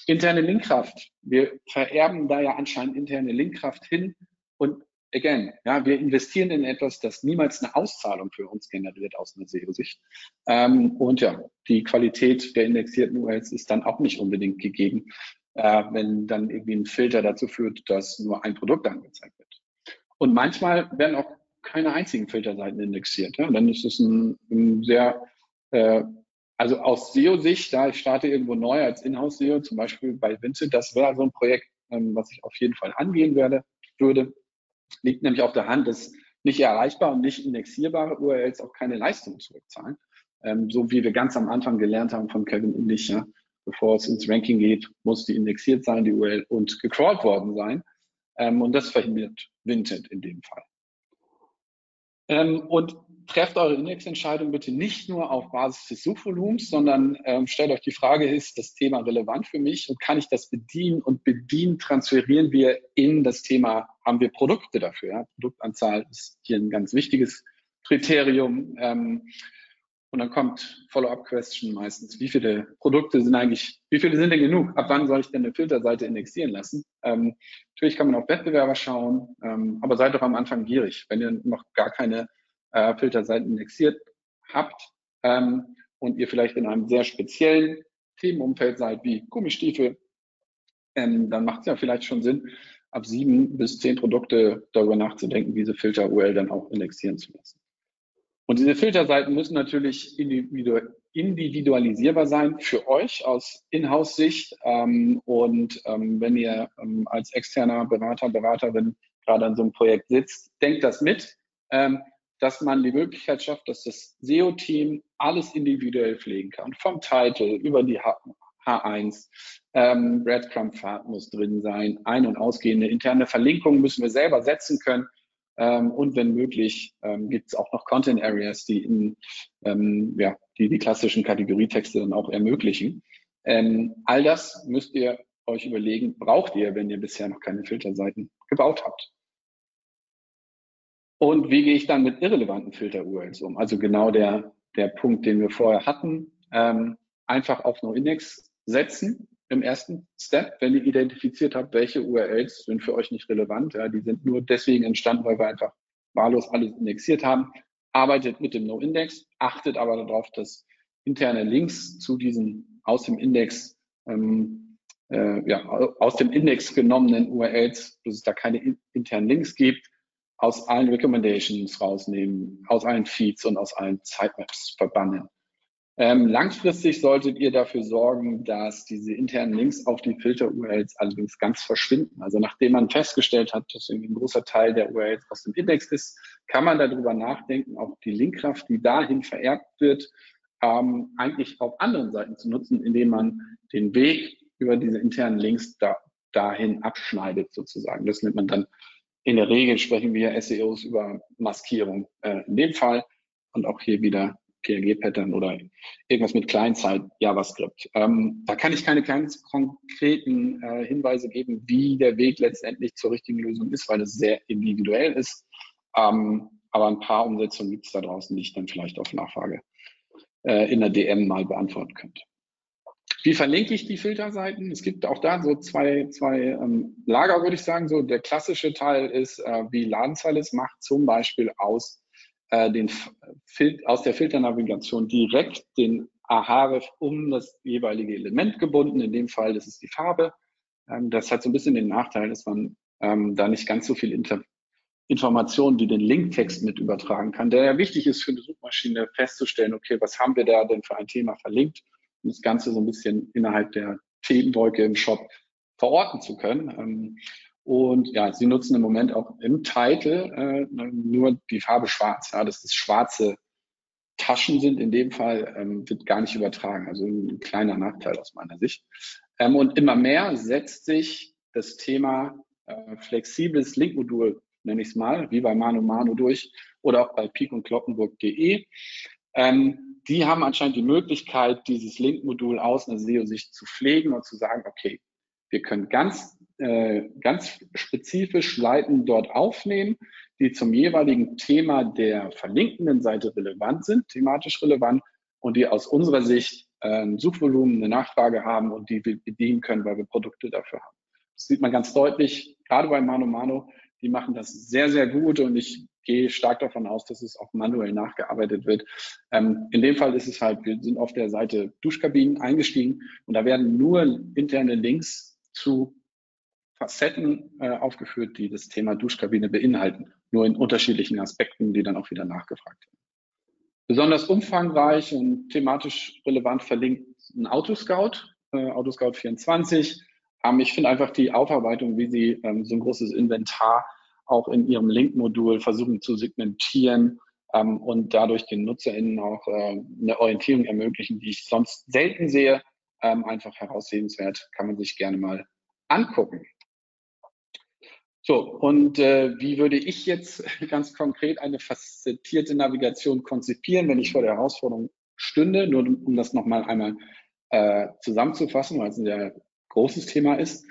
Interne Linkkraft. Wir vererben da ja anscheinend interne Linkkraft hin und again, ja, wir investieren in etwas, das niemals eine Auszahlung für uns generiert aus einer SEO-Sicht. Ähm, und ja, die Qualität der indexierten URLs ist dann auch nicht unbedingt gegeben, äh, wenn dann irgendwie ein Filter dazu führt, dass nur ein Produkt angezeigt wird. Und manchmal werden auch keine einzigen Filterseiten indexiert. Ja? Dann ist es ein, ein sehr, äh, also aus SEO-Sicht, da ich starte irgendwo neu als Inhouse-SEO, zum Beispiel bei Vincent, das wäre so ein Projekt, ähm, was ich auf jeden Fall angehen werde, würde. Liegt nämlich auf der Hand, dass nicht erreichbar und nicht indexierbare URLs auch keine Leistung zurückzahlen. Ähm, so wie wir ganz am Anfang gelernt haben von Kevin Inlich, ja, bevor es ins Ranking geht, muss die indexiert sein, die URL, und gecrawlt worden sein. Ähm, und das verhindert Vinted in dem Fall. Ähm, und trefft eure Indexentscheidung bitte nicht nur auf Basis des Suchvolumens, sondern ähm, stellt euch die Frage, ist das Thema relevant für mich und kann ich das bedienen? Und bedienen transferieren wir in das Thema, haben wir Produkte dafür? Ja? Produktanzahl ist hier ein ganz wichtiges Kriterium. Ähm, und dann kommt Follow-up-Question meistens. Wie viele Produkte sind eigentlich, wie viele sind denn genug? Ab wann soll ich denn eine Filterseite indexieren lassen? Ähm, natürlich kann man auf Wettbewerber schauen, ähm, aber seid doch am Anfang gierig. Wenn ihr noch gar keine äh, Filterseiten indexiert habt ähm, und ihr vielleicht in einem sehr speziellen Themenumfeld seid, wie Gummistiefel, ähm, dann macht es ja vielleicht schon Sinn, ab sieben bis zehn Produkte darüber nachzudenken, diese Filter-URL dann auch indexieren zu lassen. Und diese Filterseiten müssen natürlich individualisierbar sein für euch aus Inhouse-Sicht. Ähm, und ähm, wenn ihr ähm, als externer Berater, Beraterin gerade an so einem Projekt sitzt, denkt das mit, ähm, dass man die Möglichkeit schafft, dass das SEO-Team alles individuell pflegen kann. Vom Title über die H H1, ähm, Breadcrumb-Pfad muss drin sein, ein- und ausgehende interne Verlinkungen müssen wir selber setzen können. Ähm, und wenn möglich, ähm, gibt es auch noch Content Areas, die, in, ähm, ja, die die klassischen Kategorietexte dann auch ermöglichen. Ähm, all das müsst ihr euch überlegen, braucht ihr, wenn ihr bisher noch keine Filterseiten gebaut habt. Und wie gehe ich dann mit irrelevanten Filter-URLs um? Also genau der, der Punkt, den wir vorher hatten. Ähm, einfach auf No-Index setzen im ersten Step, wenn ihr identifiziert habt, welche URLs sind für euch nicht relevant. Ja, die sind nur deswegen entstanden, weil wir einfach wahllos alles indexiert haben. Arbeitet mit dem No-Index, achtet aber darauf, dass interne Links zu diesen aus dem Index ähm, äh, ja, aus dem Index genommenen URLs, dass es da keine internen Links gibt, aus allen Recommendations rausnehmen, aus allen Feeds und aus allen Sitemaps verbannen. Ähm, langfristig solltet ihr dafür sorgen, dass diese internen Links auf die Filter-URLs allerdings ganz verschwinden. Also nachdem man festgestellt hat, dass ein großer Teil der URLs aus dem Index ist, kann man darüber nachdenken, auch die Linkkraft, die dahin vererbt wird, ähm, eigentlich auf anderen Seiten zu nutzen, indem man den Weg über diese internen Links da, dahin abschneidet sozusagen. Das nennt man dann in der Regel sprechen wir SEOs über Maskierung äh, in dem Fall und auch hier wieder PLG-Pattern oder irgendwas mit Kleinzeit JavaScript. Ähm, da kann ich keine ganz konkreten äh, Hinweise geben, wie der Weg letztendlich zur richtigen Lösung ist, weil es sehr individuell ist. Ähm, aber ein paar Umsetzungen gibt es da draußen, die ich dann vielleicht auf Nachfrage äh, in der DM mal beantworten könnte. Wie verlinke ich die Filterseiten? Es gibt auch da so zwei, zwei ähm, Lager, würde ich sagen. So der klassische Teil ist, äh, wie Ladenzahl es macht, zum Beispiel aus äh, den Fil aus der Filternavigation direkt den Ahref um das jeweilige Element gebunden. In dem Fall das ist die Farbe. Ähm, das hat so ein bisschen den Nachteil, dass man ähm, da nicht ganz so viel Inter Informationen wie den Linktext mit übertragen kann, der ja wichtig ist für eine Suchmaschine festzustellen, okay, was haben wir da denn für ein Thema verlinkt, um das Ganze so ein bisschen innerhalb der Themenwolke im Shop verorten zu können. Ähm, und ja, sie nutzen im Moment auch im Titel äh, nur die Farbe schwarz. Ja, das schwarze Taschen sind in dem Fall, ähm, wird gar nicht übertragen. Also ein kleiner Nachteil aus meiner Sicht. Ähm, und immer mehr setzt sich das Thema äh, flexibles Linkmodul, nenne ich es mal, wie bei Manu Manu durch oder auch bei peak und kloppenburg.de. Ähm, die haben anscheinend die Möglichkeit, dieses Linkmodul aus einer SEO-Sicht zu pflegen und zu sagen, okay, wir können ganz äh, ganz spezifisch Leiten dort aufnehmen, die zum jeweiligen Thema der verlinkenden Seite relevant sind, thematisch relevant und die aus unserer Sicht äh, ein Suchvolumen, eine Nachfrage haben und die wir bedienen können, weil wir Produkte dafür haben. Das sieht man ganz deutlich, gerade bei Mano Mano, die machen das sehr, sehr gut und ich gehe stark davon aus, dass es auch manuell nachgearbeitet wird. Ähm, in dem Fall ist es halt, wir sind auf der Seite Duschkabinen eingestiegen und da werden nur interne Links zu Facetten äh, aufgeführt, die das Thema Duschkabine beinhalten, nur in unterschiedlichen Aspekten, die dann auch wieder nachgefragt werden. Besonders umfangreich und thematisch relevant verlinkt ein Autoscout, äh, Autoscout 24. Ähm, ich finde einfach die Aufarbeitung, wie sie ähm, so ein großes Inventar auch in ihrem Link-Modul versuchen zu segmentieren ähm, und dadurch den NutzerInnen auch äh, eine Orientierung ermöglichen, die ich sonst selten sehe. Ähm, einfach heraussehenswert, kann man sich gerne mal angucken. So, und äh, wie würde ich jetzt ganz konkret eine facettierte Navigation konzipieren, wenn ich vor der Herausforderung stünde? Nur um das nochmal einmal äh, zusammenzufassen, weil es ein sehr großes Thema ist.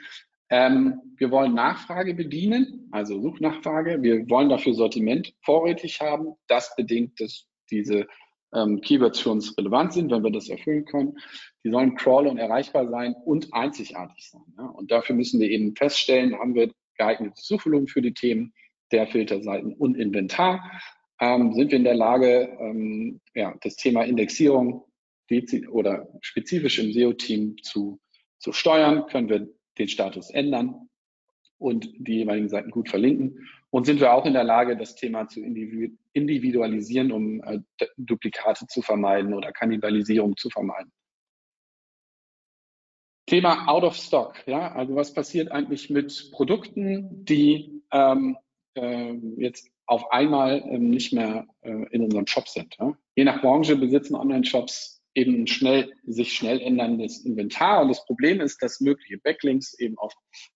Ähm, wir wollen Nachfrage bedienen, also Suchnachfrage. Wir wollen dafür Sortiment vorrätig haben. Das bedingt, dass diese ähm, Keywords für uns relevant sind, wenn wir das erfüllen können. Die sollen crawl und erreichbar sein und einzigartig sein. Ja? Und dafür müssen wir eben feststellen, haben wir geeignetes Suchvolumen für die Themen der Filterseiten und Inventar. Ähm, sind wir in der Lage, ähm, ja, das Thema Indexierung oder spezifisch im SEO-Team zu, zu steuern? Können wir den Status ändern und die jeweiligen Seiten gut verlinken. Und sind wir auch in der Lage, das Thema zu individualisieren, um äh, Duplikate zu vermeiden oder Kannibalisierung zu vermeiden. Thema Out of Stock. Ja, also was passiert eigentlich mit Produkten, die ähm, äh, jetzt auf einmal ähm, nicht mehr äh, in unserem Shop sind? Ja? Je nach Branche besitzen Online-Shops eben schnell, sich schnell änderndes Inventar. Und das Problem ist, dass mögliche Backlinks eben auch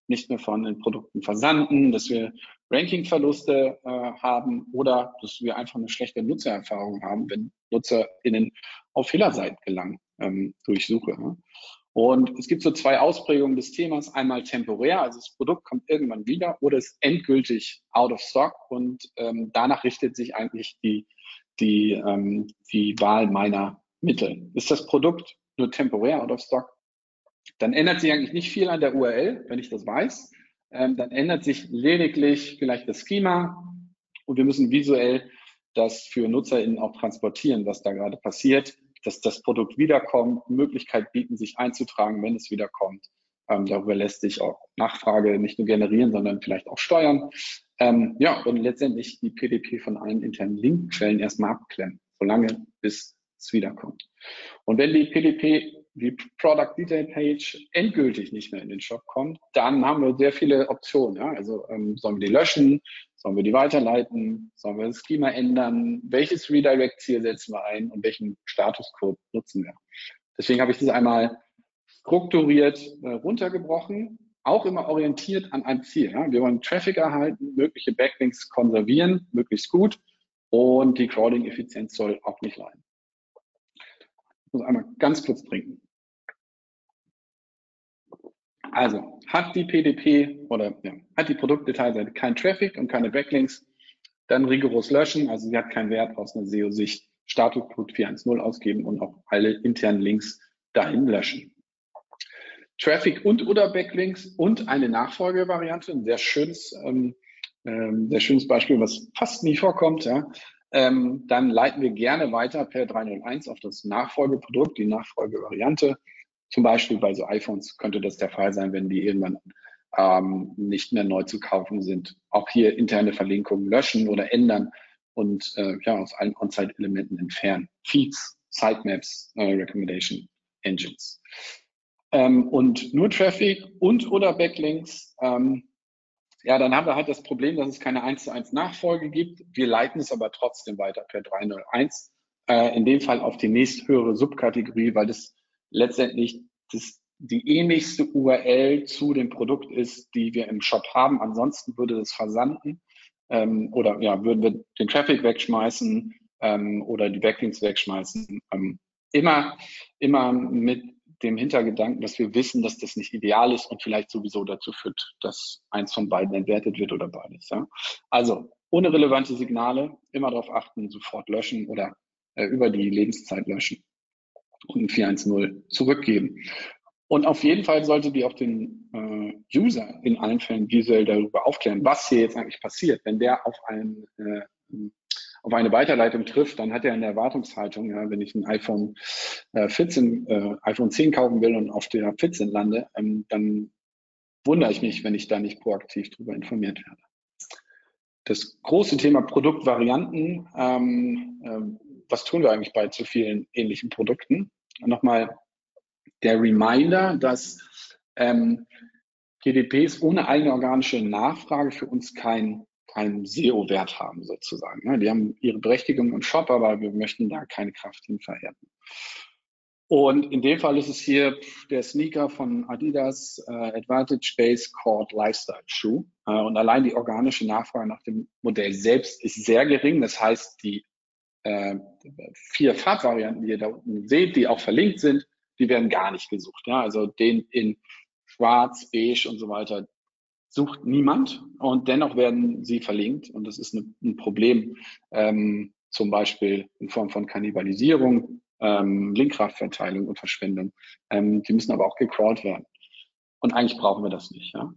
nicht mehr von den Produkten versanden, dass wir Rankingverluste äh, haben oder dass wir einfach eine schlechte Nutzererfahrung haben, wenn NutzerInnen auf Fehlerseiten gelangen ähm, durch Suche. Ne? Und es gibt so zwei Ausprägungen des Themas. Einmal temporär, also das Produkt kommt irgendwann wieder oder ist endgültig out of stock und ähm, danach richtet sich eigentlich die, die, ähm, die Wahl meiner Mittel. Ist das Produkt nur temporär out of stock, dann ändert sich eigentlich nicht viel an der URL, wenn ich das weiß. Ähm, dann ändert sich lediglich vielleicht das Schema und wir müssen visuell das für NutzerInnen auch transportieren, was da gerade passiert, dass das Produkt wiederkommt, Möglichkeit bieten, sich einzutragen, wenn es wiederkommt. Ähm, darüber lässt sich auch Nachfrage nicht nur generieren, sondern vielleicht auch steuern. Ähm, ja, und letztendlich die PDP von allen internen Linkquellen erstmal abklemmen, solange bis wiederkommt. Und wenn die PDP, die Product Detail Page, endgültig nicht mehr in den Shop kommt, dann haben wir sehr viele Optionen. Ja? Also ähm, sollen wir die löschen, sollen wir die weiterleiten, sollen wir das Schema ändern, welches Redirect-Ziel setzen wir ein und welchen Statuscode nutzen wir. Deswegen habe ich das einmal strukturiert äh, runtergebrochen, auch immer orientiert an ein Ziel. Ja? Wir wollen Traffic erhalten, mögliche Backlinks konservieren, möglichst gut und die Crawling-Effizienz soll auch nicht leiden muss einmal ganz kurz trinken. Also hat die PDP oder ja, hat die Produktdetailseite kein Traffic und keine Backlinks, dann rigoros löschen. Also sie hat keinen Wert aus einer SEO-Sicht. Statuscode 410 ausgeben und auch alle internen Links dahin löschen. Traffic und oder Backlinks und eine Nachfolgevariante, ein sehr schönes, ähm, ähm, sehr schönes Beispiel, was fast nie vorkommt. Ja ähm, dann leiten wir gerne weiter per 301 auf das Nachfolgeprodukt, die Nachfolgevariante. Zum Beispiel bei so iPhones könnte das der Fall sein, wenn die irgendwann ähm, nicht mehr neu zu kaufen sind. Auch hier interne Verlinkungen löschen oder ändern und äh, ja, aus allen On-Site-Elementen entfernen. Feeds, Sitemaps, äh, Recommendation Engines. Ähm, und nur Traffic und oder Backlinks ähm, ja, dann haben wir halt das Problem, dass es keine 1 zu 1 Nachfolge gibt. Wir leiten es aber trotzdem weiter per 301. Äh, in dem Fall auf die nächsthöhere Subkategorie, weil das letztendlich das, die ähnlichste URL zu dem Produkt ist, die wir im Shop haben. Ansonsten würde das versanden ähm, oder ja, würden wir den Traffic wegschmeißen ähm, oder die Backlinks wegschmeißen. Ähm, immer, immer mit dem Hintergedanken, dass wir wissen, dass das nicht ideal ist und vielleicht sowieso dazu führt, dass eins von beiden entwertet wird oder beides. Ja? Also ohne relevante Signale immer darauf achten, sofort löschen oder äh, über die Lebenszeit löschen. und ein 410 zurückgeben. Und auf jeden Fall sollte die auch den äh, User in allen Fällen visuell darüber aufklären, was hier jetzt eigentlich passiert. Wenn der auf, ein, äh, auf eine Weiterleitung trifft, dann hat er eine Erwartungshaltung, ja, wenn ich ein iPhone äh, 14, äh, iPhone 10 kaufen will und auf der 14 lande, ähm, dann wundere ich mich, wenn ich da nicht proaktiv darüber informiert werde. Das große Thema Produktvarianten, ähm, äh, was tun wir eigentlich bei zu vielen ähnlichen Produkten? Nochmal der Reminder, dass ähm, GDPs ohne eigene organische Nachfrage für uns kein keinen SEO-Wert haben sozusagen. Ja, die haben ihre Berechtigung im Shop, aber wir möchten da keine Kraft hin verhärten. Und in dem Fall ist es hier der Sneaker von Adidas, äh, Advantage Base Cord Lifestyle Shoe. Äh, und allein die organische Nachfrage nach dem Modell selbst ist sehr gering. Das heißt, die äh, vier Farbvarianten, die ihr da unten seht, die auch verlinkt sind, die werden gar nicht gesucht. Ja? Also den in schwarz, beige und so weiter sucht niemand und dennoch werden sie verlinkt und das ist eine, ein Problem, ähm, zum Beispiel in Form von Kannibalisierung, ähm, Linkkraftverteilung und Verschwendung. Ähm, die müssen aber auch gecrawlt werden. Und eigentlich brauchen wir das nicht. Ja?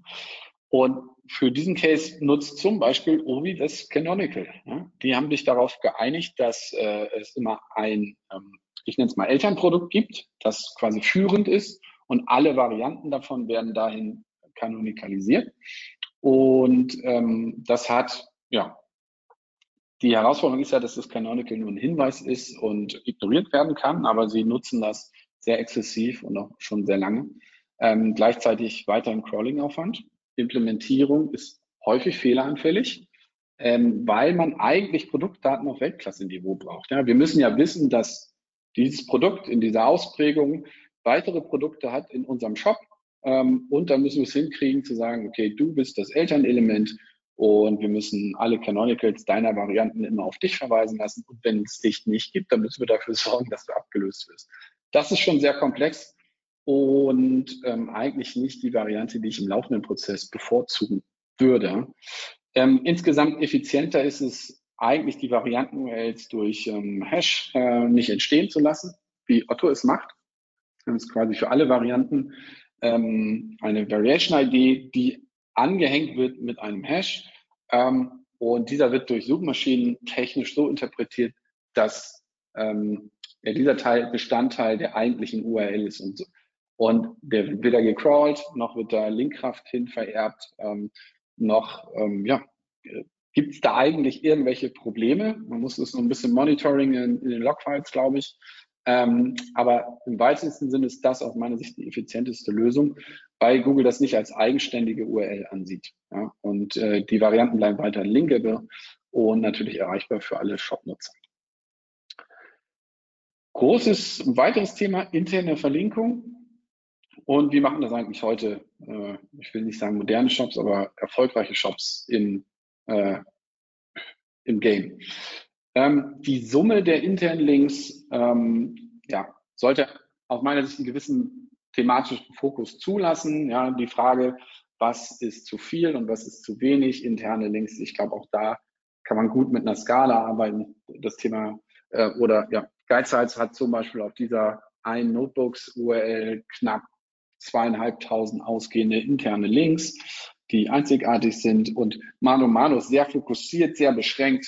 Und für diesen Case nutzt zum Beispiel Ovi das Canonical. Ja? Die haben sich darauf geeinigt, dass äh, es immer ein, ähm, ich nenne es mal Elternprodukt gibt, das quasi führend ist und alle Varianten davon werden dahin kanonikalisiert. Und ähm, das hat, ja, die Herausforderung ist ja, dass das Canonical nur ein Hinweis ist und ignoriert werden kann, aber sie nutzen das sehr exzessiv und auch schon sehr lange. Ähm, gleichzeitig weiterhin Crawling-Aufwand. Implementierung ist häufig fehleranfällig, ähm, weil man eigentlich Produktdaten auf Weltklasse-Niveau braucht. Ja, wir müssen ja wissen, dass dieses Produkt in dieser Ausprägung weitere Produkte hat in unserem Shop. Ähm, und dann müssen wir es hinkriegen zu sagen, okay, du bist das Elternelement und wir müssen alle Canonicals deiner Varianten immer auf dich verweisen lassen. Und wenn es dich nicht gibt, dann müssen wir dafür sorgen, dass du abgelöst wirst. Das ist schon sehr komplex und ähm, eigentlich nicht die Variante, die ich im laufenden Prozess bevorzugen würde. Ähm, insgesamt effizienter ist es eigentlich, die Varianten-URLs durch ähm, Hash äh, nicht entstehen zu lassen, wie Otto es macht. Das ist quasi für alle Varianten ähm, eine Variation-ID, die angehängt wird mit einem Hash. Ähm, und dieser wird durch Suchmaschinen technisch so interpretiert, dass ähm, ja, dieser Teil Bestandteil der eigentlichen URL ist. Und so. Und der wird weder gecrawlt, noch wird da Linkkraft hin vererbt, ähm, noch ähm, ja, gibt es da eigentlich irgendwelche Probleme. Man muss das so ein bisschen monitoring in, in den Logfiles, glaube ich. Ähm, aber im weitesten Sinne ist das aus meiner Sicht die effizienteste Lösung, weil Google das nicht als eigenständige URL ansieht. Ja? Und äh, die Varianten bleiben weiter linkable und natürlich erreichbar für alle Shop-Nutzer. Großes weiteres Thema interne Verlinkung. Und wie machen das eigentlich heute? Äh, ich will nicht sagen moderne Shops, aber erfolgreiche Shops in, äh, im Game. Ähm, die Summe der internen Links ähm, ja, sollte aus meiner Sicht einen gewissen thematischen Fokus zulassen. Ja, die Frage, was ist zu viel und was ist zu wenig interne Links. Ich glaube, auch da kann man gut mit einer Skala arbeiten. Das Thema äh, oder ja, Guidesites hat zum Beispiel auf dieser ein Notebooks URL knapp zweieinhalbtausend ausgehende interne Links, die einzigartig sind und Mano ist sehr fokussiert, sehr beschränkt,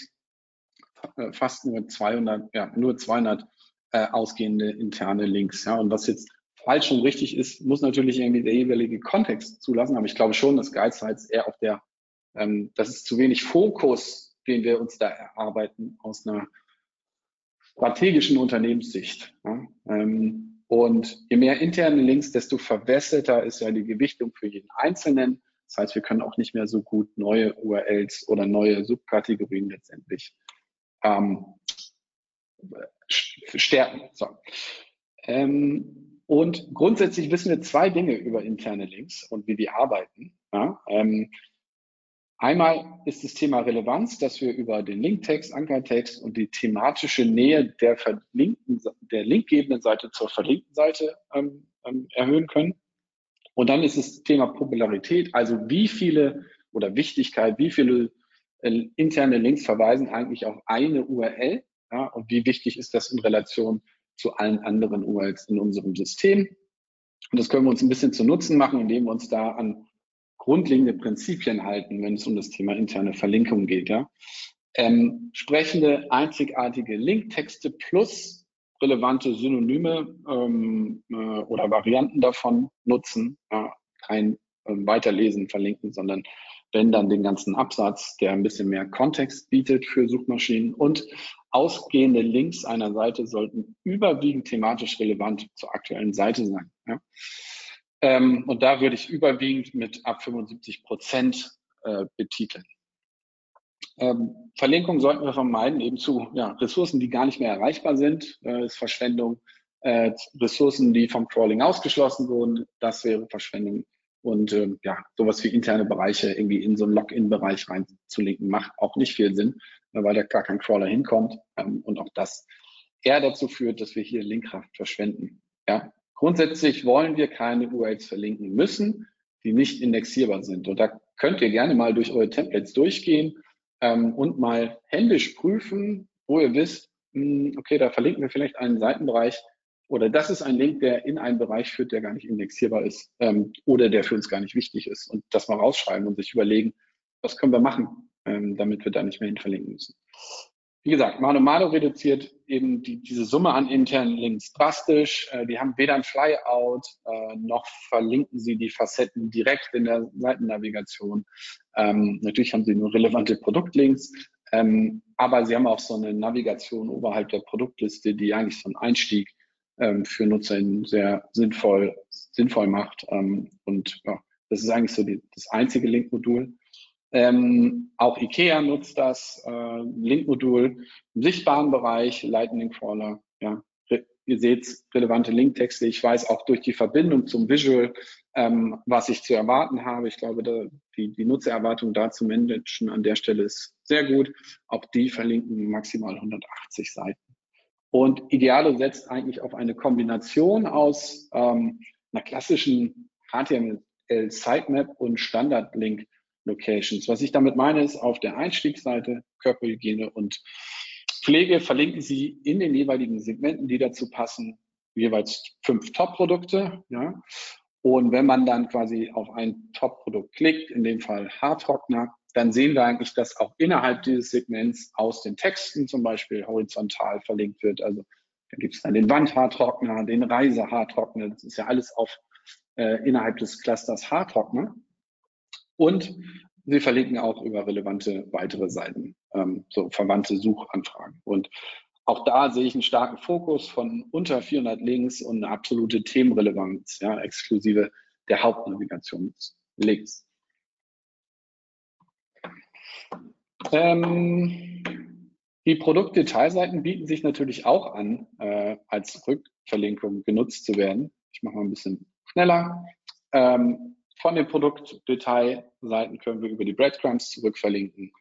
äh, fast nur 200, ja, nur 200 äh, ausgehende interne Links. Ja, und was jetzt falsch und richtig ist, muss natürlich irgendwie der jeweilige Kontext zulassen, aber ich glaube schon, dass Guidesites eher auf der, ähm, das ist zu wenig Fokus, den wir uns da erarbeiten aus einer strategischen Unternehmenssicht. Ja, ähm, und je mehr interne Links, desto verwässerter ist ja die Gewichtung für jeden Einzelnen. Das heißt, wir können auch nicht mehr so gut neue URLs oder neue Subkategorien letztendlich ähm, stärken. So. Ähm, und grundsätzlich wissen wir zwei Dinge über interne Links und wie die arbeiten. Ja? Ähm, Einmal ist das Thema Relevanz, dass wir über den Linktext, Ankertext und die thematische Nähe der, verlinkten, der linkgebenden Seite zur verlinkten Seite ähm, ähm, erhöhen können. Und dann ist das Thema Popularität, also wie viele oder Wichtigkeit, wie viele interne Links verweisen eigentlich auf eine URL ja, und wie wichtig ist das in Relation zu allen anderen URLs in unserem System. Und das können wir uns ein bisschen zu Nutzen machen, indem wir uns da an grundlegende Prinzipien halten, wenn es um das Thema interne Verlinkung geht. Ja? Ähm, sprechende, einzigartige Linktexte plus relevante Synonyme ähm, äh, oder Varianten davon nutzen. Ja? Kein äh, Weiterlesen verlinken, sondern wenn dann den ganzen Absatz, der ein bisschen mehr Kontext bietet für Suchmaschinen und ausgehende Links einer Seite sollten überwiegend thematisch relevant zur aktuellen Seite sein. Ja? Ähm, und da würde ich überwiegend mit ab 75 Prozent äh, betiteln. Ähm, Verlinkung sollten wir vermeiden, eben zu ja, Ressourcen, die gar nicht mehr erreichbar sind, äh, ist Verschwendung. Äh, Ressourcen, die vom Crawling ausgeschlossen wurden, das wäre Verschwendung. Und äh, ja, sowas wie interne Bereiche irgendwie in so einen Login-Bereich reinzulinken, macht auch nicht viel Sinn, äh, weil da gar kein Crawler hinkommt. Ähm, und auch das eher dazu führt, dass wir hier Linkkraft verschwenden. Ja, Grundsätzlich wollen wir keine URLs verlinken müssen, die nicht indexierbar sind. Und da könnt ihr gerne mal durch eure Templates durchgehen ähm, und mal händisch prüfen, wo ihr wisst, mh, hm, okay, da verlinken wir vielleicht einen Seitenbereich oder das ist ein Link, der in einen Bereich führt, der gar nicht indexierbar ist ähm, oder der für uns gar nicht wichtig ist. Und das mal rausschreiben und sich überlegen, was können wir machen, ähm, damit wir da nicht mehr hin verlinken müssen. Wie gesagt, Mano Mano reduziert eben die, diese Summe an internen Links drastisch. Äh, die haben weder ein Flyout, äh, noch verlinken sie die Facetten direkt in der Seitennavigation. Ähm, natürlich haben sie nur relevante Produktlinks, ähm, aber sie haben auch so eine Navigation oberhalb der Produktliste, die eigentlich so einen Einstieg ähm, für NutzerInnen sehr sinnvoll, sinnvoll macht. Ähm, und ja, das ist eigentlich so die, das einzige Linkmodul. Ähm, auch IKEA nutzt das äh, Linkmodul im sichtbaren Bereich, Lightning Crawler. Ja, ihr seht relevante Linktexte. Ich weiß auch durch die Verbindung zum Visual, ähm, was ich zu erwarten habe. Ich glaube, da, die, die Nutzererwartung da zu managen an der Stelle ist sehr gut. Auch die verlinken maximal 180 Seiten. Und Idealo setzt eigentlich auf eine Kombination aus ähm, einer klassischen HTML Sitemap und Standard-Link Locations. Was ich damit meine, ist auf der Einstiegsseite Körperhygiene und Pflege verlinken Sie in den jeweiligen Segmenten, die dazu passen, jeweils fünf Top-Produkte. Ja. Und wenn man dann quasi auf ein Top-Produkt klickt, in dem Fall Haartrockner, dann sehen wir eigentlich, dass auch innerhalb dieses Segments aus den Texten zum Beispiel horizontal verlinkt wird. Also da gibt es dann den Wandhaartrockner, den Reisehaartrockner. Das ist ja alles auf äh, innerhalb des Clusters Haartrockner. Und sie verlinken auch über relevante weitere Seiten, ähm, so verwandte Suchanfragen. Und auch da sehe ich einen starken Fokus von unter 400 Links und eine absolute Themenrelevanz, ja, exklusive der Hauptnavigationslinks. Ähm, die Produktdetailseiten bieten sich natürlich auch an, äh, als Rückverlinkung genutzt zu werden. Ich mache mal ein bisschen schneller. Ähm, von den Produktdetailseiten können wir über die Breadcrumbs zurückverlinken.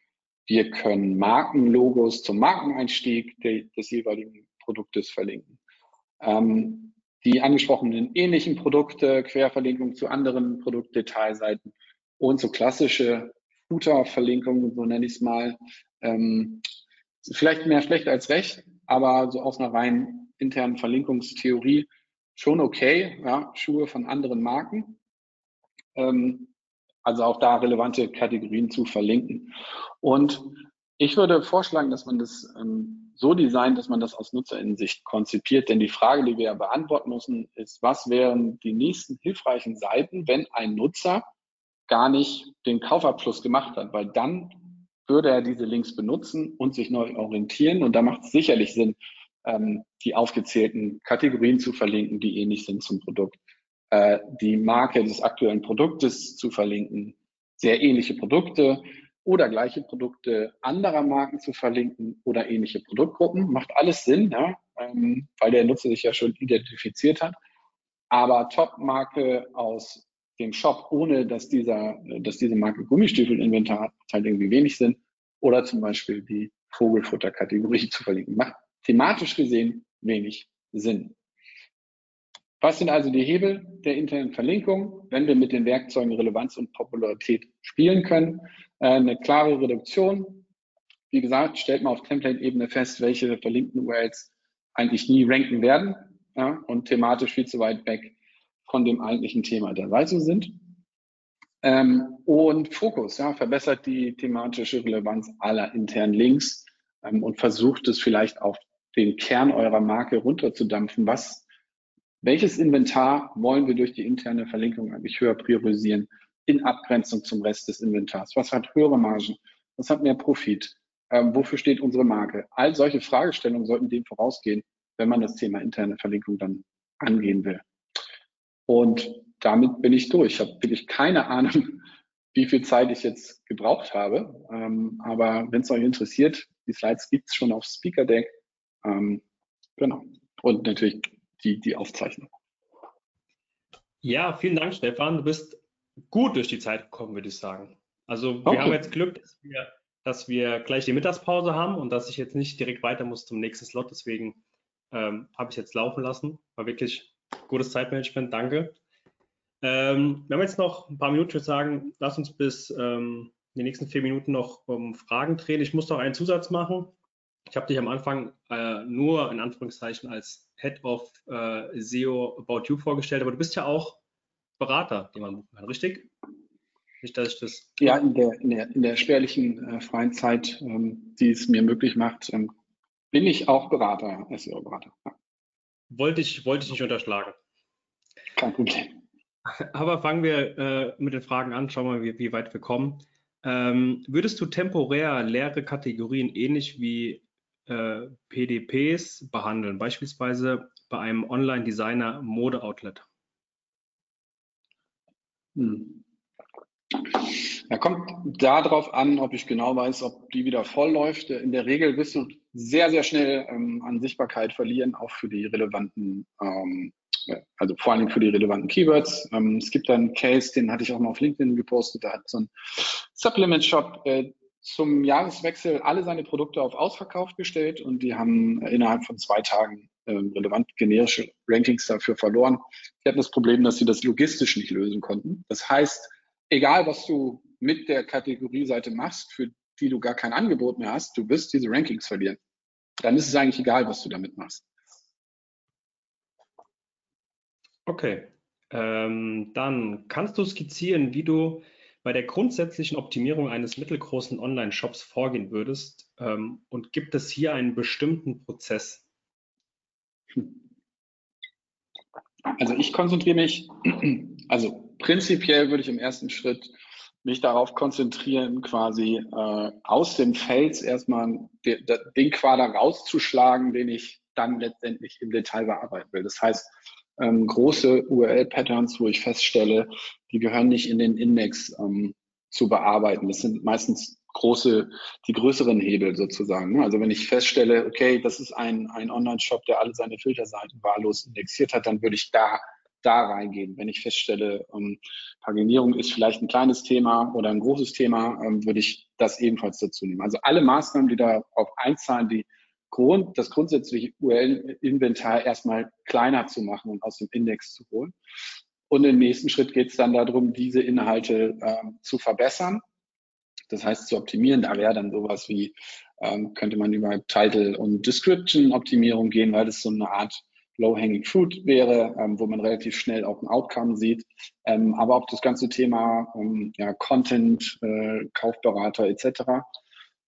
Wir können Markenlogos zum Markeneinstieg des jeweiligen Produktes verlinken. Ähm, die angesprochenen ähnlichen Produkte, Querverlinkung zu anderen Produktdetailseiten und so klassische Footer-Verlinkungen, so nenne ich es mal. Ähm, vielleicht mehr schlecht als recht, aber so aus einer rein internen Verlinkungstheorie schon okay. Ja, Schuhe von anderen Marken. Ähm, also auch da relevante Kategorien zu verlinken. Und ich würde vorschlagen, dass man das ähm, so designt, dass man das aus Nutzerinnensicht konzipiert. Denn die Frage, die wir ja beantworten müssen, ist, was wären die nächsten hilfreichen Seiten, wenn ein Nutzer gar nicht den Kaufabschluss gemacht hat? Weil dann würde er diese Links benutzen und sich neu orientieren. Und da macht es sicherlich Sinn, ähm, die aufgezählten Kategorien zu verlinken, die ähnlich sind zum Produkt äh, die Marke des aktuellen Produktes zu verlinken, sehr ähnliche Produkte oder gleiche Produkte anderer Marken zu verlinken oder ähnliche Produktgruppen. Macht alles Sinn, ja, ähm, weil der Nutzer sich ja schon identifiziert hat. Aber Top-Marke aus dem Shop, ohne dass dieser, dass diese Marke Gummistiefel Inventar halt irgendwie wenig Sinn. Oder zum Beispiel die Vogelfutter-Kategorie zu verlinken. Macht thematisch gesehen wenig Sinn. Was sind also die Hebel der internen Verlinkung, wenn wir mit den Werkzeugen Relevanz und Popularität spielen können? Äh, eine klare Reduktion. Wie gesagt, stellt man auf Template-Ebene fest, welche verlinkten URLs eigentlich nie ranken werden ja, und thematisch viel zu weit weg von dem eigentlichen Thema der Seite sind. Ähm, und Fokus, ja, verbessert die thematische Relevanz aller internen Links ähm, und versucht es vielleicht auf den Kern eurer Marke runterzudampfen. Was, welches Inventar wollen wir durch die interne Verlinkung eigentlich höher priorisieren in Abgrenzung zum Rest des Inventars? Was hat höhere Margen? Was hat mehr Profit? Ähm, wofür steht unsere Marke? All solche Fragestellungen sollten dem vorausgehen, wenn man das Thema interne Verlinkung dann angehen will. Und damit bin ich durch. Ich habe wirklich keine Ahnung, wie viel Zeit ich jetzt gebraucht habe. Ähm, aber wenn es euch interessiert, die Slides gibt es schon auf Speaker Deck. Ähm, genau. Und natürlich die, die Aufzeichnung. Ja, vielen Dank, Stefan. Du bist gut durch die Zeit gekommen, würde ich sagen. Also wir okay. haben jetzt Glück, dass wir, dass wir gleich die Mittagspause haben und dass ich jetzt nicht direkt weiter muss zum nächsten Slot. Deswegen ähm, habe ich jetzt laufen lassen. War wirklich gutes Zeitmanagement. Danke. Ähm, wir haben jetzt noch ein paar Minuten, ich würde sagen, lass uns bis ähm, die nächsten vier Minuten noch um Fragen drehen. Ich muss noch einen Zusatz machen. Ich habe dich am Anfang äh, nur in Anführungszeichen als Head of äh, SEO About You vorgestellt, aber du bist ja auch Berater, den man buchen kann, richtig? Nicht, dass ich das. Ja, in der, in der, in der spärlichen äh, freien Zeit, ähm, die es mir möglich macht, ähm, bin ich auch Berater, SEO-Berater. Ja. Wollte, ich, wollte ich nicht unterschlagen. Kein Problem. Aber fangen wir äh, mit den Fragen an, schauen wir mal, wie, wie weit wir kommen. Ähm, würdest du temporär leere Kategorien ähnlich wie äh, PDPs behandeln, beispielsweise bei einem Online-Designer Mode-Outlet? Hm. Ja, kommt darauf an, ob ich genau weiß, ob die wieder voll läuft. In der Regel wirst du sehr, sehr schnell ähm, an Sichtbarkeit verlieren, auch für die relevanten, ähm, also vor allem für die relevanten Keywords. Ähm, es gibt einen Case, den hatte ich auch mal auf LinkedIn gepostet, da hat so ein Supplement-Shop äh, zum Jahreswechsel alle seine Produkte auf Ausverkauf gestellt und die haben innerhalb von zwei Tagen äh, relevant generische Rankings dafür verloren. Die hatten das Problem, dass sie das logistisch nicht lösen konnten. Das heißt, egal was du mit der Kategorieseite machst, für die du gar kein Angebot mehr hast, du wirst diese Rankings verlieren. Dann ist es eigentlich egal, was du damit machst. Okay. Ähm, dann kannst du skizzieren, wie du bei der grundsätzlichen Optimierung eines mittelgroßen Online-Shops vorgehen würdest? Ähm, und gibt es hier einen bestimmten Prozess? Also ich konzentriere mich, also prinzipiell würde ich im ersten Schritt mich darauf konzentrieren, quasi äh, aus dem Fels erstmal de, de, den Quader rauszuschlagen, den ich dann letztendlich im Detail bearbeiten will. Das heißt, ähm, große URL-Patterns, wo ich feststelle, die gehören nicht in den Index ähm, zu bearbeiten. Das sind meistens große, die größeren Hebel sozusagen. Ne? Also wenn ich feststelle, okay, das ist ein, ein Online-Shop, der alle seine Filterseiten wahllos indexiert hat, dann würde ich da da reingehen. Wenn ich feststelle, ähm, Paginierung ist vielleicht ein kleines Thema oder ein großes Thema, ähm, würde ich das ebenfalls dazu nehmen. Also alle Maßnahmen, die darauf einzahlen, die Grund, das grundsätzliche URL-Inventar erstmal kleiner zu machen und aus dem Index zu holen. Und im nächsten Schritt geht es dann darum, diese Inhalte ähm, zu verbessern. Das heißt, zu optimieren. Da wäre dann sowas wie, ähm, könnte man über Title und Description Optimierung gehen, weil das so eine Art Low-Hanging Fruit wäre, ähm, wo man relativ schnell auch ein Outcome sieht. Ähm, aber auch das ganze Thema ähm, ja, Content, äh, Kaufberater etc.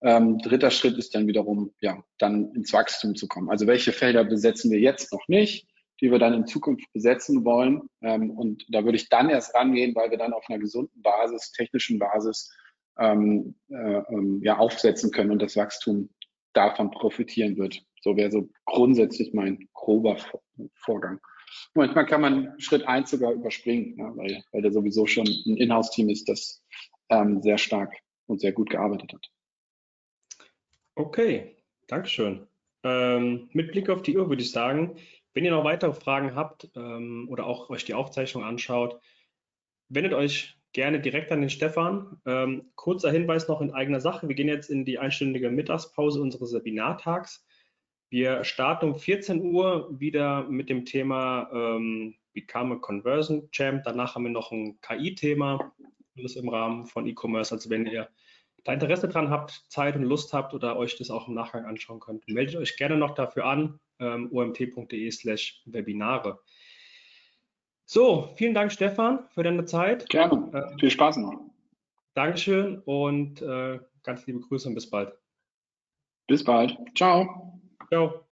Ähm, dritter Schritt ist dann wiederum, ja, dann ins Wachstum zu kommen. Also welche Felder besetzen wir jetzt noch nicht, die wir dann in Zukunft besetzen wollen? Ähm, und da würde ich dann erst rangehen, weil wir dann auf einer gesunden Basis, technischen Basis, ähm, äh, ja, aufsetzen können und das Wachstum davon profitieren wird. So wäre so grundsätzlich mein grober Vorgang. Manchmal kann man Schritt eins sogar überspringen, ja, weil, weil der sowieso schon ein Inhouse-Team ist, das ähm, sehr stark und sehr gut gearbeitet hat. Okay, Dankeschön. Ähm, mit Blick auf die Uhr würde ich sagen, wenn ihr noch weitere Fragen habt ähm, oder auch euch die Aufzeichnung anschaut, wendet euch gerne direkt an den Stefan. Ähm, kurzer Hinweis noch in eigener Sache. Wir gehen jetzt in die einstündige Mittagspause unseres Webinartags. Wir starten um 14 Uhr wieder mit dem Thema ähm, Become a Conversion Champ. Danach haben wir noch ein KI-Thema, alles im Rahmen von E-Commerce. Also wenn ihr da Interesse dran habt, Zeit und Lust habt oder euch das auch im Nachgang anschauen könnt, meldet euch gerne noch dafür an, ähm, omt.de slash Webinare. So, vielen Dank, Stefan, für deine Zeit. Gerne. Äh, Viel Spaß noch. Dankeschön und äh, ganz liebe Grüße und bis bald. Bis bald. Ciao. Ciao.